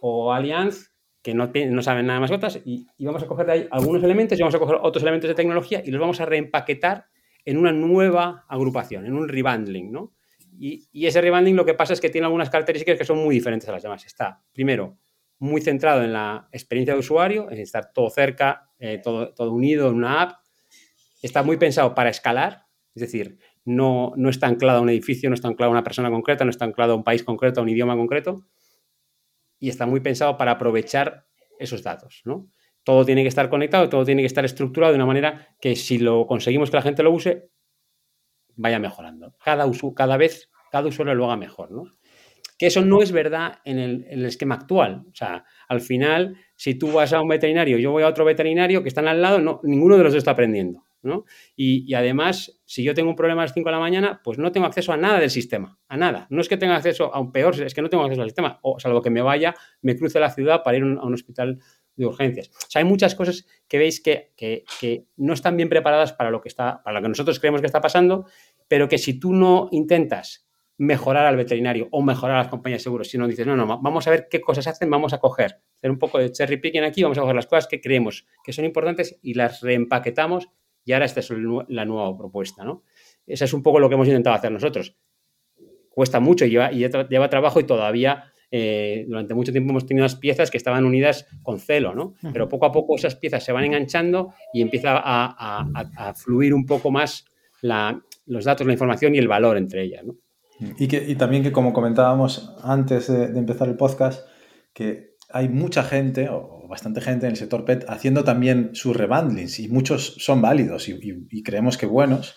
o Allianz, que no, no saben nada más otras, y, y, vamos a coger de ahí algunos elementos y vamos a coger otros elementos de tecnología y los vamos a reempaquetar en una nueva agrupación, en un rebundling, ¿no? Y, ese rebanding lo que pasa es que tiene algunas características que son muy diferentes a las demás. Está, primero, muy centrado en la experiencia de usuario, en estar todo cerca, eh, todo, todo, unido en una app. Está muy pensado para escalar, es decir, no, no está anclado a un edificio, no está anclado a una persona concreta, no está anclado a un país concreto, a un idioma concreto. Y está muy pensado para aprovechar esos datos, ¿no? Todo tiene que estar conectado, todo tiene que estar estructurado de una manera que si lo conseguimos que la gente lo use, vaya mejorando. Cada, cada vez cada usuario lo haga mejor, ¿no? Que eso no es verdad en el, esquema actual. O sea, al final, si tú vas a un veterinario, yo voy a otro veterinario que están al lado, no, ninguno de los dos está aprendiendo. Y, además, si yo tengo un problema a las 5 de la mañana, pues no tengo acceso a nada del sistema, a nada. No es que tenga acceso a un peor, es que no tengo acceso al sistema, o salvo que me vaya, me cruce la ciudad para ir a un hospital de urgencias. O sea, hay muchas cosas que veis que, que, que, no están bien preparadas para lo que está, para lo que nosotros creemos que está pasando, pero que si tú no intentas mejorar al veterinario o mejorar a las compañías de seguros, sino dices, no, no, vamos a ver qué cosas hacen, vamos a coger, hacer un poco de cherry picking aquí, vamos a coger las cosas que creemos que son importantes y las reempaquetamos y ahora esta es la nueva propuesta, ¿no? Eso es un poco lo que hemos intentado hacer nosotros. Cuesta mucho, lleva, y lleva trabajo y todavía eh, durante mucho tiempo hemos tenido unas piezas que estaban unidas con celo, ¿no? Pero poco a poco esas piezas se van enganchando y empieza a, fluir un poco más los datos, la información y el valor entre ellas, ¿no? Y, que, y también que, como comentábamos antes de, empezar el podcast, que hay mucha gente, o bastante gente en el sector PET, haciendo también sus rebundlings, y muchos son válidos y, creemos que buenos.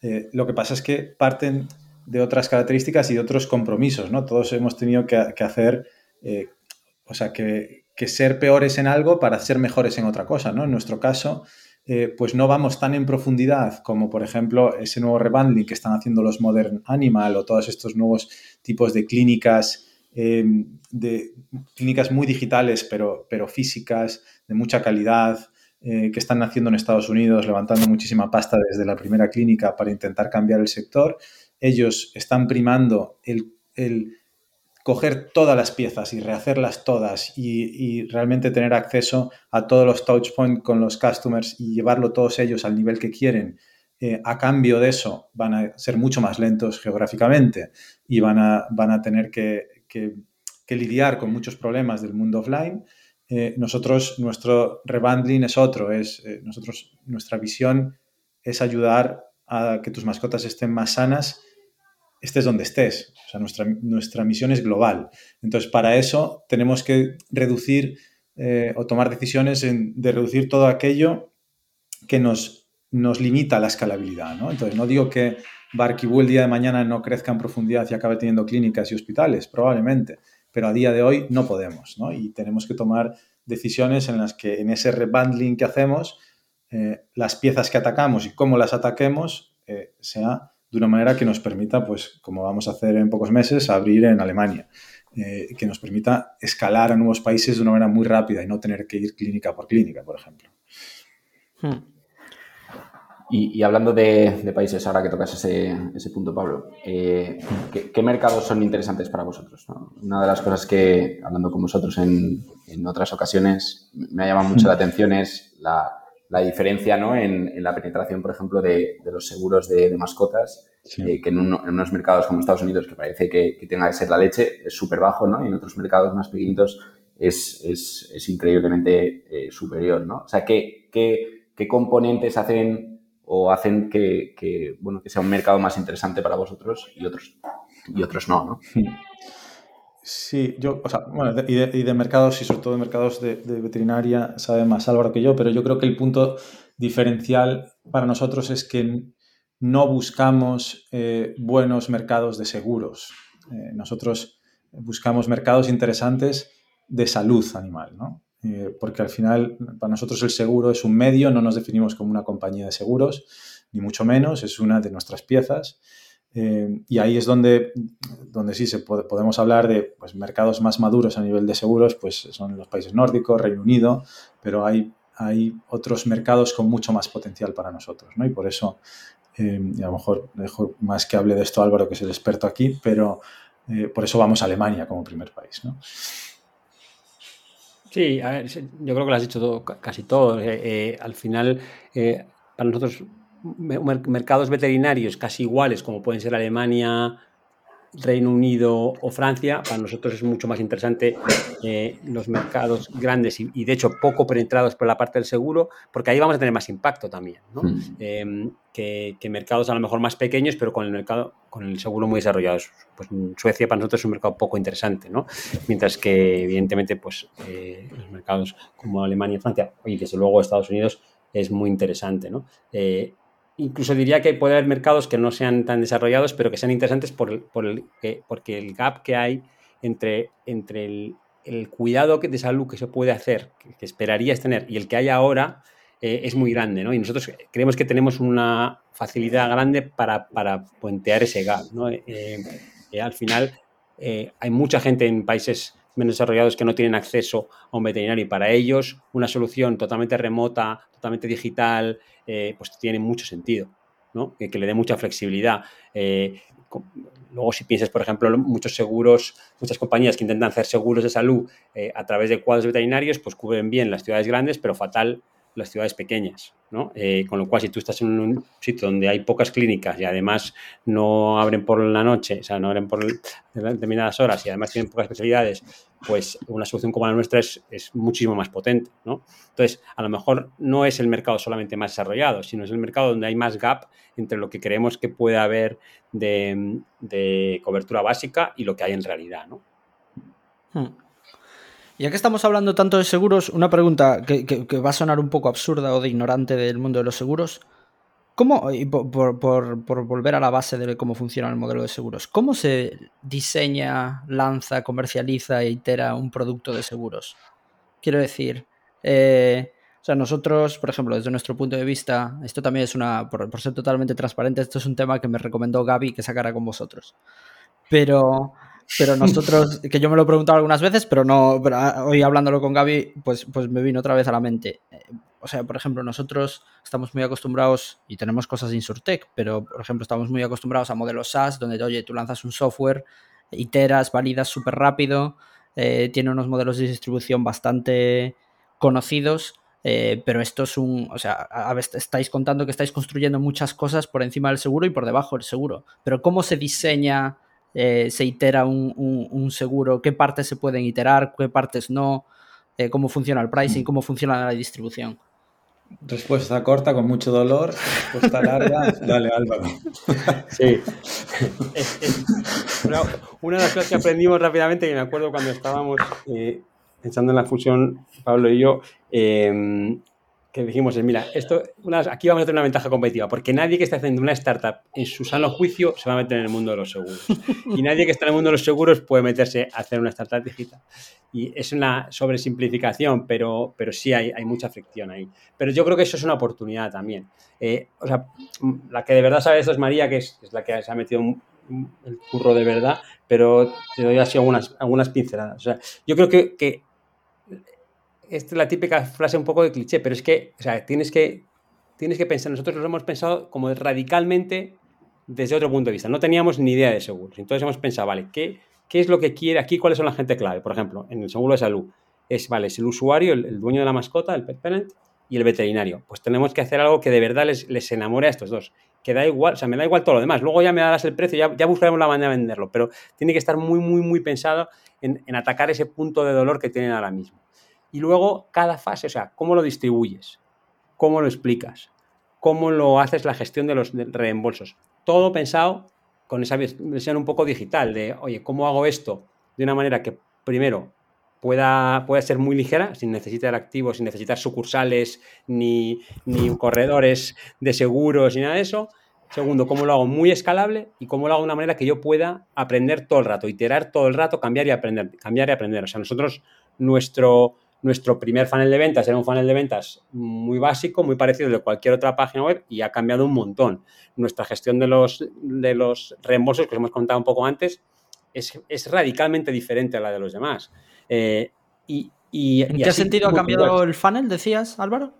Eh, lo que pasa es que parten de otras características y de otros compromisos, ¿no? Todos hemos tenido que, hacer, eh, o sea, que, que, ser peores en algo para ser mejores en otra cosa, ¿no? En nuestro caso, eh, pues no vamos tan en profundidad como, por ejemplo, ese nuevo rebundling que están haciendo los Modern Animal o todos estos nuevos tipos de clínicas, em, de clínicas muy digitales, pero, pero físicas, de mucha calidad, eh, que están haciendo en Estados Unidos, levantando muchísima pasta desde la primera clínica para intentar cambiar el sector. Ellos están primando el coger todas las piezas y rehacerlas todas y, realmente tener acceso a todos los touch points con los customers y llevarlo todos ellos al nivel que quieren, eh, a cambio de eso van a ser mucho más lentos geográficamente y van a, van a tener que, lidiar con muchos problemas del mundo offline. Eh, nosotros, nuestro rebundling es otro, es, eh, nosotros, nuestra visión es ayudar a que tus mascotas estén más sanas estés donde estés. O sea, nuestra, nuestra misión es global. Entonces, para eso tenemos que reducir eh, o tomar decisiones de reducir todo aquello que nos, nos limita la escalabilidad. ¿no? Entonces, no digo que Barkibú el día de mañana no crezca en profundidad y acabe teniendo clínicas y hospitales, probablemente, pero a día de hoy no podemos. ¿no? Y tenemos que tomar decisiones en las que en ese rebundling que hacemos, eh, las piezas que atacamos y cómo las ataquemos eh, sea de una manera que nos permita, pues como vamos a hacer en pocos meses, abrir en Alemania, eh, que nos permita escalar a nuevos países de una manera muy rápida y no tener que ir clínica por clínica, por ejemplo. Hmm. Y, hablando de, países, ahora que tocas ese, punto, Pablo, eh, ¿qué, mercados son interesantes para vosotros? Una de las cosas que, hablando con vosotros en, otras ocasiones, me ha llamado mucho la atención es la, la diferencia ¿no? en, la penetración, por ejemplo, de, los seguros de, mascotas, eh, que en, unos mercados como Estados Unidos, que parece que, tenga que ser la leche, es súper bajo, ¿no? Y en otros mercados más pequeñitos es, es, increíblemente eh, superior, ¿no? O sea, ¿qué, qué, componentes hacen o hacen que, bueno, que sea un mercado más interesante para vosotros y otros, y otros no, ¿no? Sí, yo, o sea, bueno, y, de, mercados y sobre todo de mercados de, veterinaria sabe más Álvaro que yo, pero yo creo que el punto diferencial para nosotros es que no buscamos eh, buenos mercados de seguros. Eh, nosotros buscamos mercados interesantes de salud animal, ¿no? Eh, porque al final para nosotros el seguro es un medio, no nos definimos como una compañía de seguros, ni mucho menos, es una de nuestras piezas. Eh, y ahí es donde, donde sí se podemos hablar de pues, mercados más maduros a nivel de seguros, pues son los países nórdicos, Reino Unido, pero hay, hay otros mercados con mucho más potencial para nosotros, ¿no? Y por eso, eh, y a lo mejor dejo más que hable de esto Álvaro, que es el experto aquí, pero por eso vamos a Alemania como primer país, ¿no? Sí, yo creo que lo has dicho casi todo. Eh, eh, al final, eh, para nosotros, mercados veterinarios casi iguales, como pueden ser Alemania, Reino Unido o Francia, para nosotros es mucho más interesante eh, los mercados grandes y, de hecho poco penetrados por la parte del seguro, porque ahí vamos a tener más impacto también, ¿no? Hmm. Em, que, mercados a lo mejor más pequeños, pero con el mercado, con el seguro muy desarrollado. Pues Suecia para nosotros es un mercado poco interesante, ¿no? Mientras que evidentemente pues eh, los mercados como Alemania y Francia, y desde luego Estados Unidos es muy interesante, ¿no? Eh, incluso diría que puede haber mercados que no sean tan desarrollados, pero que sean interesantes por, el, porque el gap que hay entre, entre el, cuidado de salud que se puede hacer, que, esperarías tener, y el que hay ahora eh, es muy grande, ¿no? Y nosotros creemos que tenemos una facilidad grande para, puentear ese gap, ¿no? Eh, eh, al final hay mucha gente en países menos desarrollados que no tienen acceso a un veterinario y para ellos una solución totalmente remota, totalmente digital, eh, pues tiene mucho sentido, ¿no? Que, le dé mucha flexibilidad. Eh, luego, si piensas, por ejemplo, muchos seguros, muchas compañías que intentan hacer seguros de salud eh, a través de cuadros veterinarios, pues cubren bien las ciudades grandes, pero fatal las ciudades pequeñas, ¿no? Eh, con lo cual, si tú estás en un sitio donde hay pocas clínicas y además no abren por la noche, o sea, no abren por determinadas horas y además tienen pocas especialidades, pues una solución como la nuestra es, es, muchísimo más potente, ¿no? Entonces, a lo mejor no es el mercado solamente más desarrollado, sino es el mercado donde hay más gap entre lo que creemos que puede haber de, de cobertura básica y lo que hay en realidad, ¿no? Hmm. Ya que estamos hablando tanto de seguros, una pregunta que, va a sonar un poco absurda o de ignorante del mundo de los seguros. ¿Cómo, por, volver a la base de cómo funciona el modelo de seguros, cómo se diseña, lanza, comercializa e itera un producto de seguros? Quiero decir, eh, o sea, nosotros, por ejemplo, desde nuestro punto de vista, esto también es una, por, por ser totalmente transparente, esto es un tema que me recomendó Gaby que sacara con vosotros. Pero pero nosotros, que yo me lo he preguntado algunas veces, pero no, ah, hoy hablándolo con Gaby, pues, pues me vino otra vez a la mente. Eh, o sea, por ejemplo, nosotros estamos muy acostumbrados y tenemos cosas de Insurtech, pero por ejemplo, estamos muy acostumbrados a modelos SaaS, donde, oye, tú lanzas un software, iteras, validas súper rápido, eh, tiene unos modelos de distribución bastante conocidos. Eh, pero esto es un, o sea, estáis contando que estáis construyendo muchas cosas por encima del seguro y por debajo del seguro. Pero ¿cómo se diseña eh, se itera un, seguro, qué partes se pueden iterar, qué partes no, eh, cómo funciona el pricing, cómo funciona la distribución. Respuesta corta, con mucho dolor. Respuesta larga. Dale, Álvaro. Sí. una, de las cosas que aprendimos rápidamente, que me acuerdo cuando estábamos eh, pensando en la fusión, Pablo y yo, que dijimos es, mira, esto, aquí vamos a tener una ventaja competitiva, porque nadie que esté haciendo una startup en su sano juicio se va a meter en el mundo de los seguros. Y nadie que está en el mundo de los seguros puede meterse a hacer una startup digital. Y es una sobresimplificación, pero, pero sí hay, hay mucha fricción ahí. Pero yo creo que eso es una oportunidad también. Eh, o sea, la que de verdad sabe esto es María, que es, la que se ha metido el curro de verdad, pero te doy así algunas, algunas pinceladas. O sea, yo creo que, que esta es la típica frase un poco de cliché, pero es que, o sea, tienes que, tienes que pensar, nosotros lo hemos pensado como radicalmente desde otro punto de vista. No teníamos ni idea de seguros. Entonces hemos pensado, vale, ¿qué, qué es lo que quiere aquí? ¿Cuáles son la gente clave? Por ejemplo, en el seguro de salud, es, vale, es el usuario, el, dueño de la mascota, el pet parent, y el veterinario. Pues tenemos que hacer algo que de verdad les, les enamore a estos dos. Que da igual, o sea, me da igual todo lo demás. Luego ya me darás el precio, ya, ya buscaremos la manera de venderlo, pero tiene que estar muy, muy, muy pensado en, en atacar ese punto de dolor que tienen ahora mismo. Y luego cada fase, o sea, cómo lo distribuyes, cómo lo explicas, cómo lo haces la gestión de los reembolsos. Todo pensado con esa visión un poco digital de, oye, ¿cómo hago esto de una manera que primero pueda, pueda ser muy ligera, sin necesitar activos, sin necesitar sucursales, ni, ni corredores de seguros, ni nada de eso? Segundo, cómo lo hago muy escalable y cómo lo hago de una manera que yo pueda aprender todo el rato, iterar todo el rato, cambiar y aprender, cambiar y aprender. O sea, nosotros, nuestro, nuestro primer funnel de ventas era un funnel de ventas muy básico, muy parecido de cualquier otra página web y ha cambiado un montón. Nuestra gestión de los, de los reembolsos, que os hemos contado un poco antes, es, es radicalmente diferente a la de los demás. Eh, y, y, ¿En qué sentido ha cambiado el funnel, decías, Álvaro?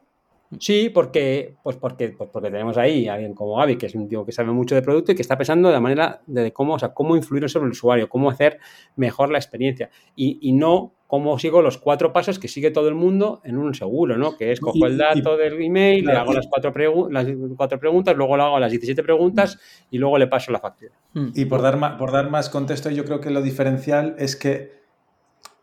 Sí, porque, pues porque, pues porque tenemos ahí a alguien como Gaby, que es un tío que sabe mucho de producto y que está pensando de la manera de cómo, o sea, cómo influir sobre el usuario, cómo hacer mejor la experiencia. Y, y no cómo sigo los cuatro pasos que sigue todo el mundo en un seguro, ¿no? Que es cojo el dato del email, le hago las cuatro, las cuatro preguntas, luego le hago las 17 preguntas y luego le paso la factura. Hmm. Y por dar, más, por dar más contexto, yo creo que lo diferencial es que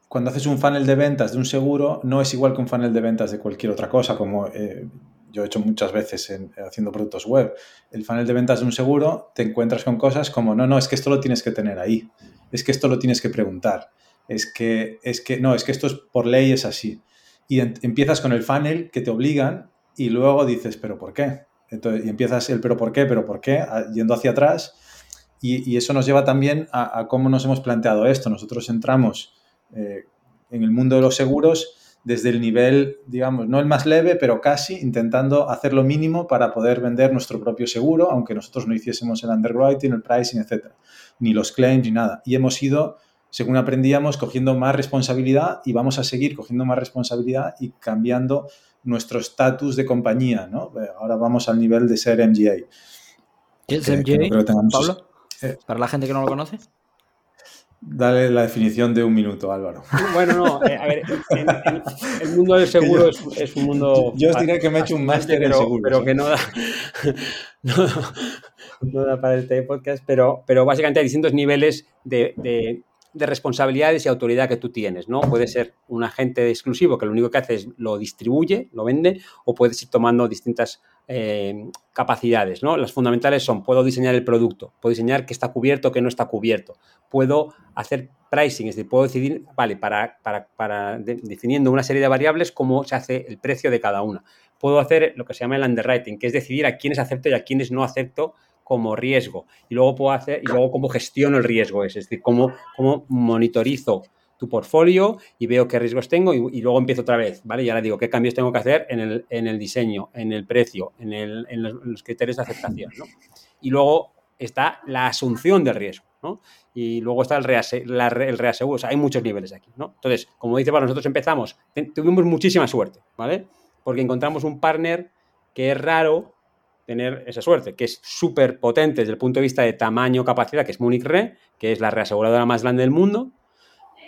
cuando haces un funnel de ventas de un seguro, no es igual que un funnel de ventas de cualquier otra cosa, como eh, yo he hecho muchas veces en, haciendo productos web. El funnel de ventas de un seguro, te encuentras con cosas como, no, no, es que esto lo tienes que tener ahí, es que esto lo tienes que preguntar, es que, es que, no, es que esto es por ley es así. Y empiezas con el funnel que te obligan y luego dices, pero ¿por qué? Entonces, y empiezas el pero ¿por qué? Pero ¿por qué? yendo hacia atrás. Y, eso nos lleva también a, cómo nos hemos planteado esto. Nosotros entramos eh, en el mundo de los seguros desde el nivel, digamos, no el más leve, pero casi, intentando hacer lo mínimo para poder vender nuestro propio seguro, aunque nosotros no hiciésemos el underwriting, el pricing, etcétera, ni los claims, ni nada. Y hemos ido, según aprendíamos, cogiendo más responsabilidad y vamos a seguir cogiendo más responsabilidad y cambiando nuestro estatus de compañía, ¿no? Eh, ahora vamos al nivel de ser MGA. ¿Qué es MGA, Pablo? Eh, Para la gente que no lo conoce. Dale la definición de un minuto, Álvaro. Bueno, no, eh, a ver, el mundo del seguro es, un mundo. Yo os diré que me he hecho un máster en seguro. Pero que no da, no, da para este podcast, pero, pero básicamente hay distintos niveles de, de responsabilidades y autoridad que tú tienes, ¿no? Puede ser un agente exclusivo que lo único que hace es lo distribuye, lo vende, o puedes ir tomando distintas eh, capacidades, ¿no? Las fundamentales son, puedo diseñar el producto, puedo diseñar qué está cubierto, o qué no está cubierto, puedo hacer pricing, es decir, puedo decidir, vale, para, para, para definiendo una serie de variables, cómo se hace el precio de cada una. Puedo hacer lo que se llama el underwriting, que es decidir a quiénes acepto y a quiénes no acepto como riesgo. Y luego puedo hacer, y luego cómo gestiono el riesgo, es decir, cómo, cómo monitorizo tu portfolio y veo qué riesgos tengo y, luego empiezo otra vez, ¿vale? Y ahora digo qué cambios tengo que hacer en el, en el diseño, en el precio, en, el, en, los, criterios de aceptación, ¿no? Y luego está la asunción del riesgo, ¿no? Y luego está el, el reaseguro, o sea, hay muchos niveles aquí, ¿no? Entonces, como dice, para nosotros empezamos, tuvimos muchísima suerte, ¿vale? Porque encontramos un partner que es raro tener esa suerte, que es súper potente desde el punto de vista de tamaño, capacidad, que es Munich Re, que es la reaseguradora más grande del mundo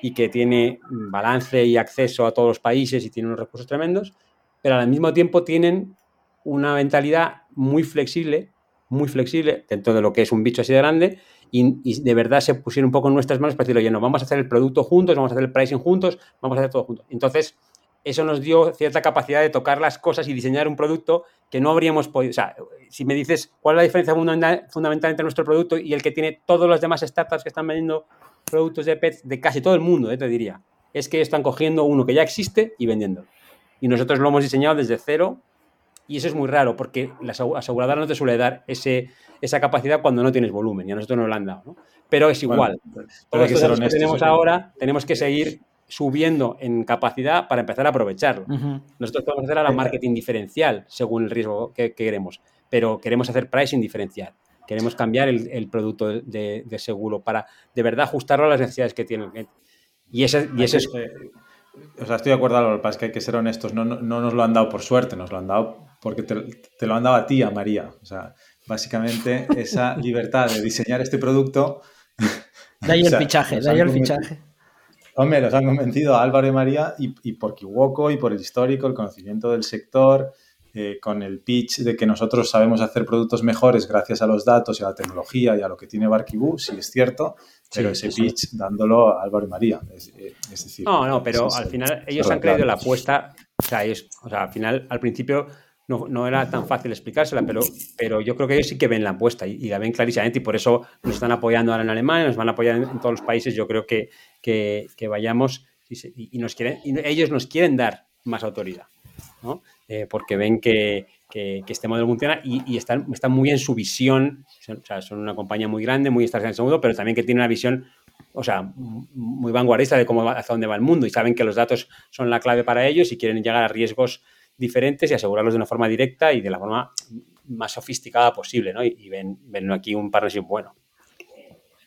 y que tiene balance y acceso a todos los países y tiene unos recursos tremendos, pero al mismo tiempo tienen una mentalidad muy flexible, muy flexible dentro de lo que es un bicho así de grande y, de verdad se pusieron un poco en nuestras manos para decir, oye, no, vamos a hacer el producto juntos, vamos a hacer el pricing juntos, vamos a hacer todo juntos. Entonces, eso nos dio cierta capacidad de tocar las cosas y diseñar un producto que no habríamos podido. O sea, si me dices cuál es la diferencia fundamental, entre nuestro producto y el que tiene todos los demás startups que están vendiendo productos de pets de casi todo el mundo, eh, te diría, es que están cogiendo uno que ya existe y vendiendo. Y nosotros lo hemos diseñado desde cero y eso es muy raro porque la aseguradora no te suele dar ese, esa capacidad cuando no tienes volumen y a nosotros nos lo han dado. ¿no? Pero es igual. Todo esto que tenemos ahora tenemos que seguir subiendo en capacidad para empezar a aprovecharlo. Nosotros podemos hacer ahora marketing diferencial según el riesgo que, queremos, pero queremos hacer pricing diferencial. Queremos cambiar el, producto de, seguro para de verdad ajustarlo a las necesidades que tiene el cliente. Y ese, y ese es... O sea, estoy de acuerdo, lo que pasa es que hay que ser honestos. No, no, nos lo han dado por suerte, nos lo han dado porque te, te lo han dado a ti, a María. O sea, básicamente esa libertad de diseñar este producto. De ahí el fichaje, de ahí el fichaje. Hombre, los han convencido a Álvaro y María y, y por Kiwoko y por el histórico, el conocimiento del sector, eh, con el pitch de que nosotros sabemos hacer productos mejores gracias a los datos y a la tecnología y a lo que tiene Barkibú, sí es cierto, pero ese pitch dándolo a Álvaro y María. Es, decir, no, no, pero al final ellos han creído la apuesta, o sea, o sea, al final, al principio no, no, era tan fácil explicársela, pero, pero yo creo que ellos sí que ven la apuesta y, la ven clarísimamente y por eso nos están apoyando ahora en Alemania, nos van a apoyar en, todos los países. Yo creo que, que, que vayamos y, nos quieren, y ellos nos quieren dar más autoridad. ¿no? Eh, porque ven que, este modelo funciona y, están, muy en su visión. Son, una compañía muy grande, muy estratégica en el segundo, pero también que tiene una visión, o sea, muy vanguardista de cómo hacia dónde va el mundo y saben que los datos son la clave para ellos y quieren llegar a riesgos diferentes y asegurarlos de una forma directa y de la forma más sofisticada posible, ¿no? Y, ven, ven aquí un partnership bueno.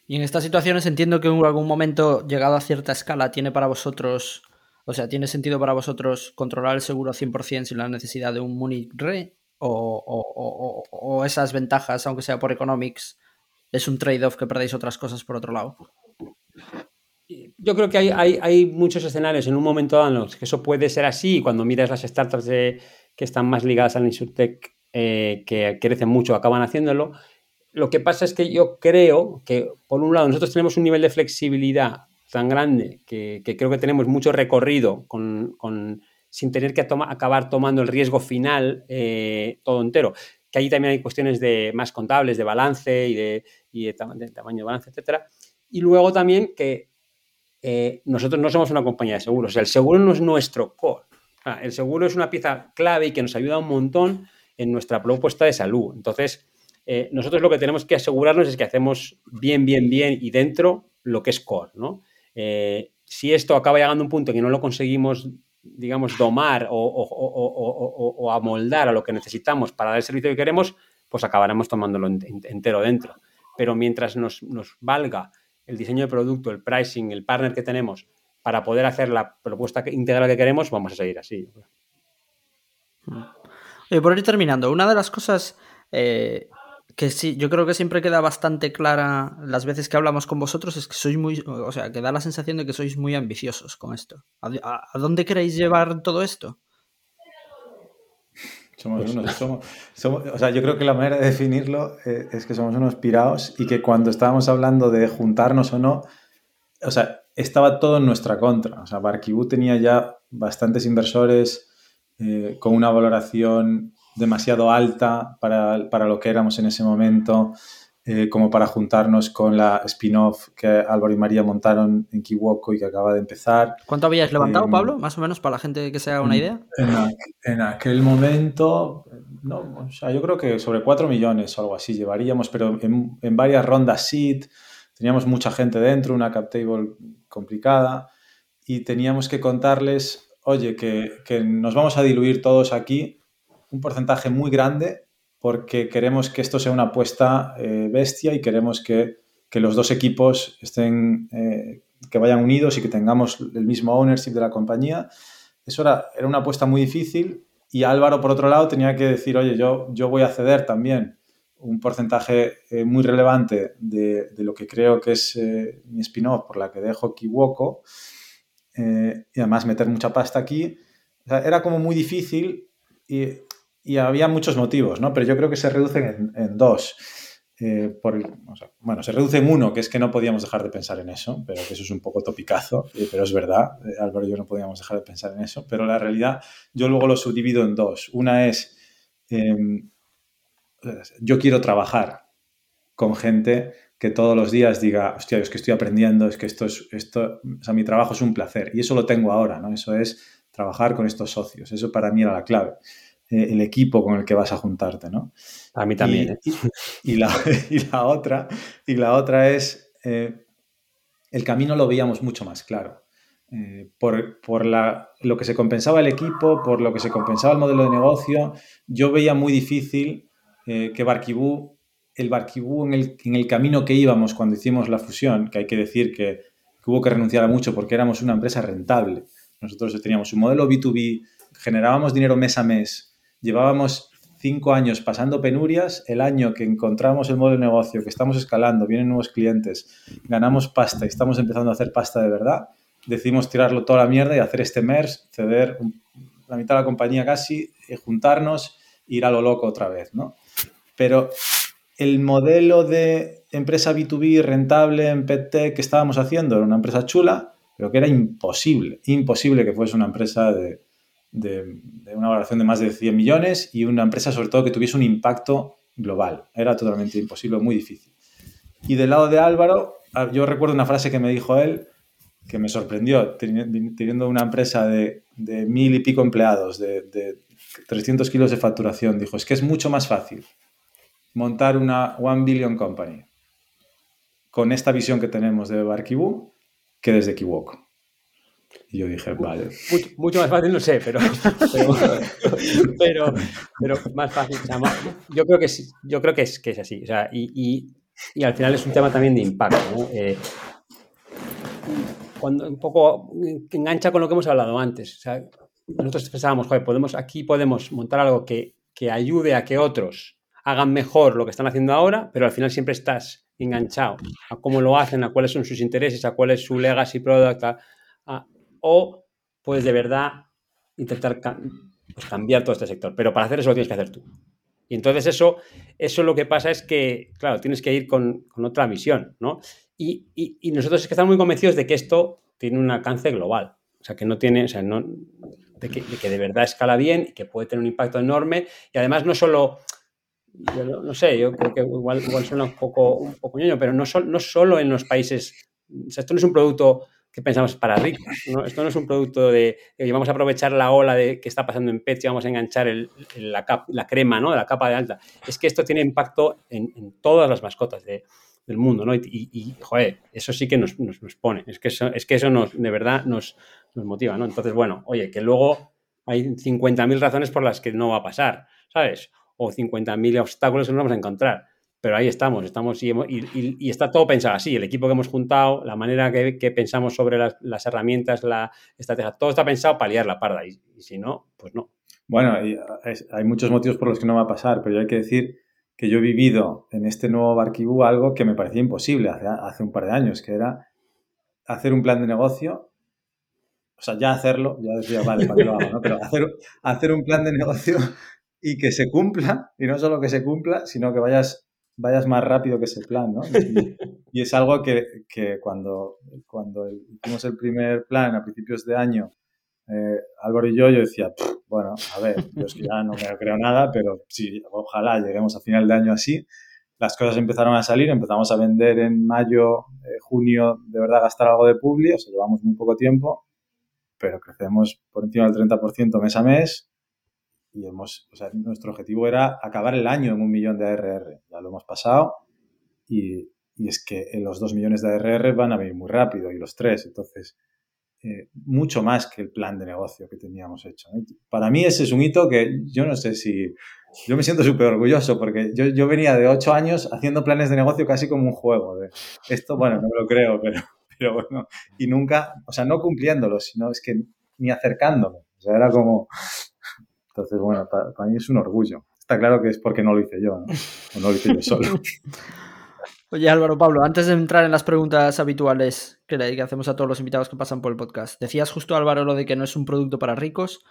Y en estas situaciones entiendo que en algún momento, llegado a cierta escala, tiene para vosotros o sea, ¿tiene sentido para vosotros controlar el seguro 100% sin la necesidad de un Munich Re? O, esas ventajas, aunque sea por economics, es un trade-off que perdéis otras cosas por otro lado? Yo creo que hay, muchos escenarios en un momento dado en los que eso puede ser así. Cuando miras las startups que están más ligadas al InsurTech, eh, que crecen mucho, acaban haciéndolo. Lo que pasa es que yo creo que, por un lado, nosotros tenemos un nivel de flexibilidad tan grande que, creo que tenemos mucho recorrido con, sin tener que acabar tomando el riesgo final eh, todo entero. Que allí también hay cuestiones de más contables, de balance y de, y de, tamaño de balance, etcétera. Y luego también que eh, nosotros no somos una compañía de seguros. El seguro no es nuestro core. el seguro es una pieza clave y que nos ayuda un montón en nuestra propuesta de salud. Entonces, eh, nosotros lo que tenemos que asegurarnos es que hacemos bien, bien, bien y dentro lo que es core. Eh, si esto acaba llegando a un punto que no lo conseguimos, digamos, domar o, amoldar a lo que necesitamos para dar el servicio que queremos, pues acabaremos tomándolo entero dentro. Pero mientras nos, valga el diseño de producto, el pricing, el partner que tenemos para poder hacer la propuesta integral que queremos, vamos a seguir así. por ir terminando, una de las cosas eh, que sí, yo creo que siempre queda bastante clara las veces que hablamos con vosotros, es que sois muy, o sea, que da la sensación de que sois muy ambiciosos con esto. ¿A, dónde queréis llevar todo esto? Somos pues unos, somos, o sea, yo creo que la manera de definirlo eh, es que somos unos pirados y que cuando estábamos hablando de juntarnos o no, o sea, estaba todo en nuestra contra. O sea, Barkibú tenía ya bastantes inversores eh, con una valoración demasiado alta para, lo que éramos en ese momento, eh, como para juntarnos con la spin-off que Álvaro y María montaron en Kiwoko y que acaba de empezar. ¿Cuánto habíais levantado, em, Pablo? Más o menos para la gente que se haga una idea. En, aquel momento, no, o sea, yo creo que sobre 4 millones o algo así llevaríamos, pero en, en varias rondas seed, teníamos mucha gente dentro, una cap table complicada y teníamos que contarles, oye, que, que nos vamos a diluir todos aquí un porcentaje muy grande porque queremos que esto sea una apuesta eh, bestia y queremos que, los dos equipos estén, eh, que vayan unidos y que tengamos el mismo ownership de la compañía. Eso era, era una apuesta muy difícil y Álvaro, por otro lado, tenía que decir, oye, yo, yo voy a ceder también un porcentaje eh, muy relevante de, lo que creo que es mi spin-off por la que dejo Kiwoko y además meter mucha pasta aquí. era como muy difícil y y había muchos motivos, ¿no? Pero yo creo que se reducen en, dos. Eh, bueno, se reduce en uno, que es que no podíamos dejar de pensar en eso, pero que eso es un poco topicazo, eh, pero es verdad, eh, Álvaro y yo no podíamos dejar de pensar en eso, pero la realidad yo luego lo subdivido en dos. Una es, em, yo quiero trabajar con gente que todos los días diga, hostia, es que estoy aprendiendo, es que esto es, esto, o sea, mi trabajo es un placer, y eso lo tengo ahora, ¿no? Eso es trabajar con estos socios, eso para mí era la clave. Eh, el equipo con el que vas a juntarte, ¿no? A mí también. Y, ¿eh? la, y la, otra, y la otra es, eh, el camino lo veíamos mucho más claro. por, por la, lo que se compensaba el equipo, por lo que se compensaba el modelo de negocio, yo veía muy difícil que Barquibú, el Barquibú en el, en el camino que íbamos cuando hicimos la fusión, que hay que decir que, que hubo que renunciar a mucho porque éramos una empresa rentable. Nosotros teníamos un modelo B2B, generábamos dinero mes a mes, llevábamos cinco años pasando penurias, el año que encontramos el modelo de negocio, que estamos escalando, vienen nuevos clientes, ganamos pasta y estamos empezando a hacer pasta de verdad, decidimos tirarlo toda la mierda y hacer este MERS, ceder la mitad de la compañía casi, eh, juntarnos, ir a lo loco otra vez, ¿no? Pero el modelo de empresa B2B rentable en PET que estábamos haciendo era una empresa chula, pero que era imposible, imposible que fuese una empresa de, de, una valoración de más de 100 millones y una empresa sobre todo que tuviese un impacto global. Era totalmente imposible, muy difícil. Y del lado de Álvaro, ah, yo recuerdo una frase que me dijo él que me sorprendió, teniendo una empresa de, mil y pico empleados, de, de 300 kilos de facturación, dijo, es que es mucho más fácil montar una One Billion Company con esta visión que tenemos de Barkibú que desde Kiwok. Y yo dije, vale. Mucho, más fácil, no sé, pero, pero, pero, más fácil. yo creo que sí, yo creo que es, que es así. O sea, y, y, al final es un tema también de impacto. ¿no? Eh, cuando un poco engancha con lo que hemos hablado antes. O sea, nosotros pensábamos, joder, podemos, aquí podemos montar algo que, que ayude a que otros hagan mejor lo que están haciendo ahora, pero al final siempre estás enganchado a cómo lo hacen, a cuáles son sus intereses, a cuál es su legacy product, o puedes de verdad intentar pues, cambiar todo este sector. Pero para hacer eso lo tienes que hacer tú. Y entonces eso, eso lo que pasa es que, claro, tienes que ir con, otra visión, ¿no? Y, nosotros es que estamos muy convencidos de que esto tiene un alcance global. O sea, que no tiene, o sea, no, de que, de verdad escala bien y que puede tener un impacto enorme. Y además no solo, yo no, sé, yo creo que igual, igual suena un poco, un poco ñoño, pero no, no solo en los países, o sea, esto no es un producto pensamos para ricos. Esto no es un producto de, vamos a aprovechar la ola de que está pasando en Pets y vamos a enganchar la, la, crema, ¿no? De la capa de alta. Es que esto tiene impacto en, todas las mascotas del mundo, ¿no? Y, joder, eso sí que nos, nos, pone. Es que eso, es que eso nos, de verdad nos, nos motiva, ¿no? Entonces, bueno, oye, que luego hay 50.000 razones por las que no va a pasar, ¿sabes? O 50.000 obstáculos que nos vamos a encontrar pero ahí estamos, estamos y, está todo pensado así, el equipo que hemos juntado, la manera que, pensamos sobre las, herramientas, la estrategia, todo está pensado para liar la parda y, si no, pues no. Bueno, hay muchos motivos por los que no va a pasar, pero hay que decir que yo he vivido en este nuevo Barquibú algo que me parecía imposible hace, hace un par de años, que era hacer un plan de negocio, o sea, ya hacerlo, ya decía, vale, ¿para qué lo hago? ¿no? Pero hacer, hacer un plan de negocio y que se cumpla, y no solo que se cumpla, sino que vayas vayas más rápido que ese plan, ¿no? Y, es algo que, que, cuando, cuando hicimos el primer plan a principios de año, eh, Álvaro y yo, yo decía, bueno, a ver, yo es que ya no me creo nada, pero sí, ojalá lleguemos a final de año así. Las cosas empezaron a salir, empezamos a vender en mayo, eh, junio, de verdad gastar algo de publi, o sea, llevamos muy poco tiempo, pero crecemos por encima del 30% mes a mes y hemos, o sea, nuestro objetivo era acabar el año en un millón de ARR. Ya lo hemos pasado y, y es que los dos millones de ARR van a venir muy rápido y los tres. Entonces, eh, mucho más que el plan de negocio que teníamos hecho. Para mí ese es un hito que yo no sé si... Yo me siento súper orgulloso porque yo, yo, venía de ocho años haciendo planes de negocio casi como un juego. De, esto, bueno, no me lo creo, pero, pero bueno. Y nunca, o sea, no cumpliéndolo, sino es que ni acercándome. O sea, era como, entonces, bueno, para, mí es un orgullo. Está claro que es porque no lo hice yo, ¿no? O no lo hice yo solo. Oye Álvaro Pablo, antes de entrar en las preguntas habituales que, le, hacemos a todos los invitados que pasan por el podcast, decías justo Álvaro lo de que no es un producto para ricos,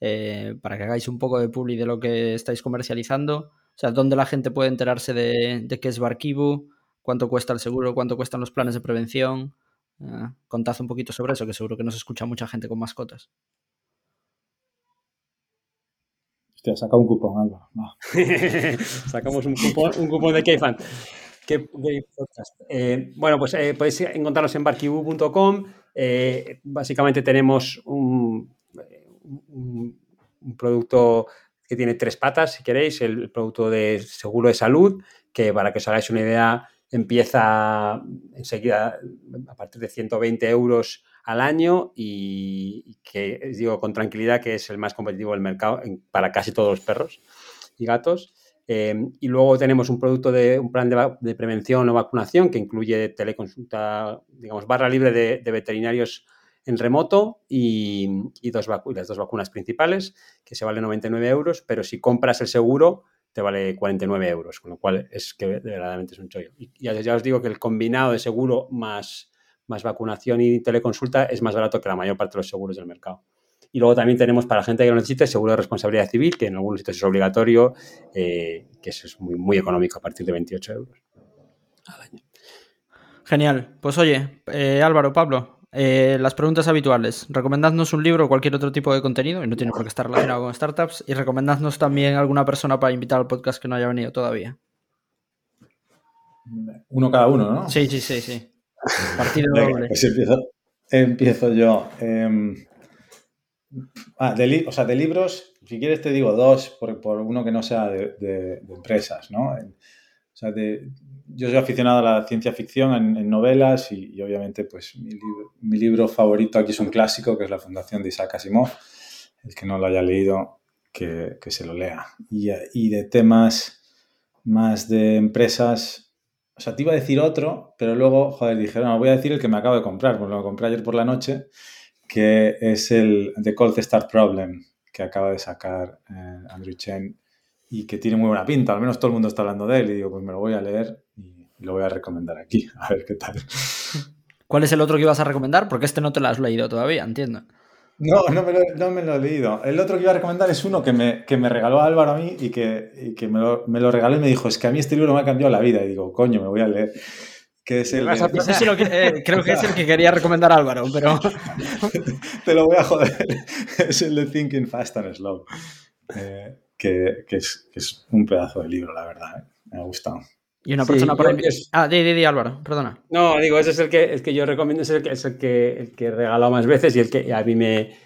eh, para que hagáis un poco de publi de lo que estáis comercializando, o sea, dónde la gente puede enterarse de, qué es Barkibu, cuánto cuesta el seguro, cuánto cuestan los planes de prevención, eh, contad un poquito sobre eso, que seguro que nos escucha mucha gente con mascotas. Saca un cupón. Sacamos un cupón, un cupón de Keyfan. Eh, bueno, pues eh, podéis encontrarnos en barkibu.com. Eh, básicamente tenemos un, producto que tiene tres patas, si queréis, el producto de seguro de salud, que para que os hagáis una idea, empieza enseguida a partir de 120 euros al año y, que digo con tranquilidad que es el más competitivo del mercado para casi todos los perros y gatos. Em, y luego tenemos un producto de un plan de, prevención o vacunación que incluye teleconsulta, digamos, barra libre de, veterinarios en remoto y, dos las dos vacunas principales, que se vale 99 euros, pero si compras el seguro te vale 49 euros, con lo cual es que verdaderamente es un chollo. Y ya, ya os digo que el combinado de seguro más más vacunación y teleconsulta, es más barato que la mayor parte de los seguros del mercado. Y luego también tenemos para la gente que lo necesite seguro de responsabilidad civil, que en algunos sitios es obligatorio, eh, que eso es muy, muy económico a partir de 28 euros al año. Genial. Pues oye, eh, Álvaro, Pablo, eh, las preguntas habituales. Recomendadnos un libro o cualquier otro tipo de contenido, y no tiene por qué estar relacionado con startups. Y recomendadnos también alguna persona para invitar al podcast que no haya venido todavía. Uno cada uno, ¿no? Sí, sí, sí, sí. Partido doble. Pues empiezo, yo. Em, ah, de, o sea, de libros, si quieres te digo dos, por, por uno que no sea de, empresas, ¿no? O sea, yo soy aficionado a la ciencia ficción en, novelas y, obviamente pues mi libro, favorito aquí es un clásico que es La Fundación de Isaac Asimov. El que no lo haya leído, que, se lo lea. Y, y, de temas más de empresas, o sea, te iba a decir otro, pero luego, joder, dije, no, voy a decir el que me acabo de comprar, porque lo compré ayer por la noche, que es el The Cold Start Problem, que acaba de sacar eh, Andrew Chen y que tiene muy buena pinta, al menos todo el mundo está hablando de él y digo, pues me lo voy a leer y lo voy a recomendar aquí, a ver qué tal. ¿Cuál es el otro que ibas a recomendar? Porque este no te lo has leído todavía, entiendo. No, no me, lo, no me lo he leído. El otro que iba a recomendar es uno que me, que me regaló Álvaro a mí y que, y que me, lo, me, lo, regaló y me dijo, es que a mí este libro me ha cambiado la vida. Y digo, coño, me voy a leer. Que es el eh, creo que es el que quería recomendar Álvaro, pero... Te lo voy a joder. es el de Thinking Fast and Slow. Eh, que, que, es, que, es, un pedazo de libro, la verdad. ¿eh? Me ha gustado. Y una persona por Ah, di, di, di, Álvaro, perdona. No, digo, ese es el que, el que yo recomiendo, es el que, es el que, el que he regalado más veces y el que a mí me,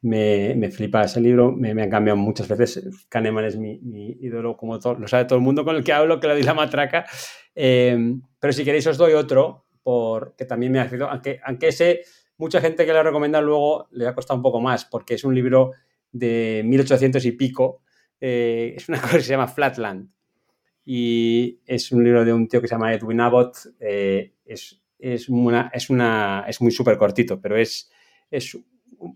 me, me flipa ese libro, me, me, han cambiado muchas veces. Kahneman es mi, mi ídolo, como todo, lo sabe todo el mundo con el que hablo, que le doy la matraca. Eh, pero si queréis os doy otro, porque también me ha sido, aunque, aunque ese, mucha gente que lo recomienda luego le ha costado un poco más, porque es un libro de 1800 y pico, eh, es una cosa que se llama Flatland y es un libro de un tío que se llama Edwin Abbott. Eh, es, es, una, es, una, es muy súper cortito, pero es, es,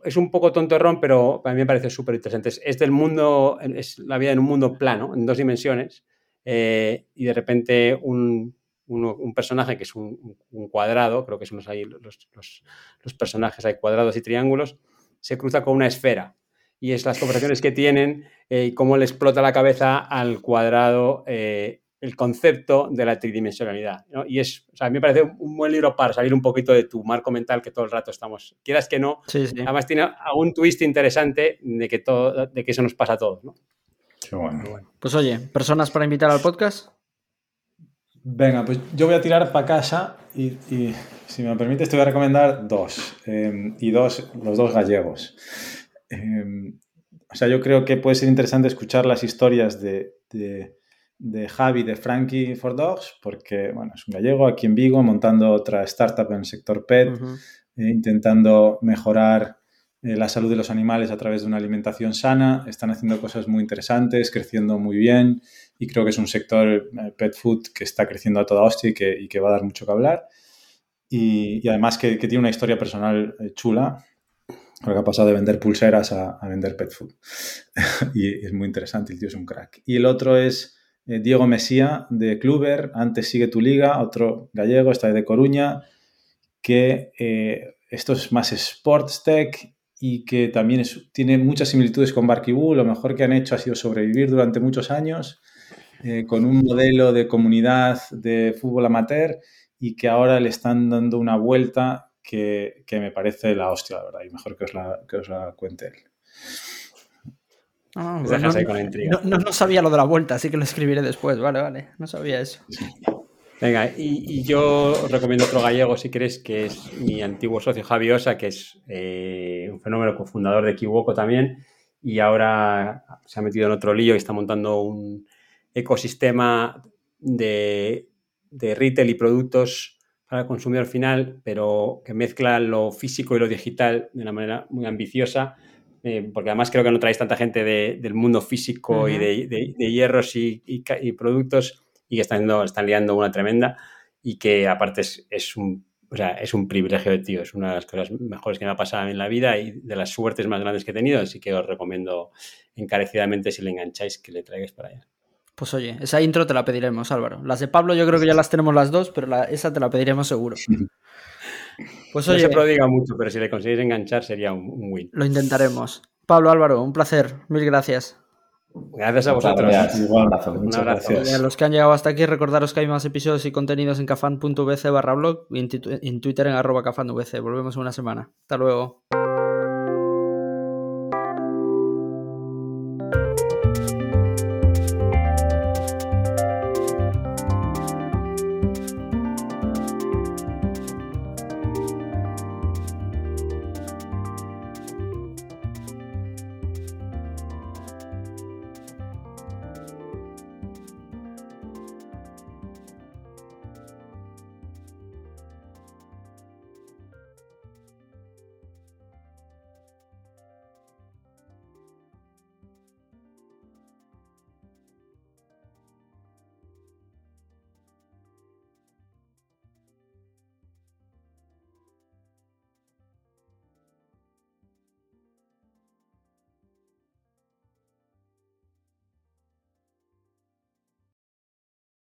es, un poco tontorrón, pero a mí me parece súper interesante. Es, del mundo, es la vida en un mundo plano, en dos dimensiones, eh, y de repente un, un, personaje que es un, cuadrado, creo que son ahí los, los, los personajes, hay cuadrados y triángulos, se cruza con una esfera y es las conversaciones que tienen eh, y cómo le explota la cabeza al cuadrado eh, el concepto de la tridimensionalidad. Y es, o sea, a mí me parece un buen libro para salir un poquito de tu marco mental que todo el rato estamos, quieras que no, además tiene algún twist interesante de que, todo, de que eso nos pasa a todos. ¿no? Qué bueno. Pues oye, ¿personas para invitar al podcast? Venga, pues yo voy a tirar para casa y, si me permites te voy a recomendar dos. Eh, y dos, los dos gallegos. Em, o sea, yo creo que puede ser interesante escuchar las historias de, de, de, Javi, de Frankie for Dogs, porque, bueno, es un gallego aquí en Vigo montando otra startup en el sector pet, eh, intentando mejorar eh, la salud de los animales a través de una alimentación sana. Están haciendo cosas muy interesantes, creciendo muy bien y creo que es un sector eh, pet food que está creciendo a toda hostia y que, y que va a dar mucho que hablar. Y, y además que, que, tiene una historia personal chula porque ha pasado de vender pulseras a, vender pet food. y es muy interesante, el tío es un crack. Y el otro es eh, Diego Mesía de Kluber, antes sigue tu liga, otro gallego, está de Coruña, que eh, esto es más sports tech y que también tiene muchas similitudes con Barkibú. Lo mejor que han hecho ha sido sobrevivir durante muchos años eh, con un modelo de comunidad de fútbol amateur y que ahora le están dando una vuelta que, me parece la hostia, la verdad, y mejor que os la, que os la cuente él. Ah, no, sabía lo de la vuelta, así que lo escribiré después. Vale, vale, no sabía eso. Venga, y, yo recomiendo otro gallego, si quieres, que es mi antiguo socio Javi Osa, que es eh, un fenómeno cofundador de Kiwoko también, y ahora se ha metido en otro lío y está montando un ecosistema de, de retail y productos para el consumidor final, pero que mezcla lo físico y lo digital de una manera muy ambiciosa, eh, porque además creo que no traéis tanta gente del mundo físico y de, hierros y, productos y que están, están liando una tremenda y que aparte es, un, es un privilegio de tío, es una de las cosas mejores que me ha pasado en la vida y de las suertes más grandes que he tenido, así que os recomiendo encarecidamente si le engancháis que le traigáis para allá. Pues oye, esa intro te la pediremos, Álvaro. Las de Pablo yo creo que ya las tenemos las dos, pero esa te la pediremos seguro. Pues no oye, se prodiga mucho, pero si le conseguís enganchar sería un, un win. lo intentaremos. Pablo Álvaro, un placer. Mil gracias. Gracias a vosotros. gracias. Un abrazo. Un muchas abrazo. gracias. A los que han llegado hasta aquí, recordaros que hay más episodios y contenidos en cafan.vc barra blog y en Twitter en arroba cafanvc. Volvemos en una semana. Hasta luego.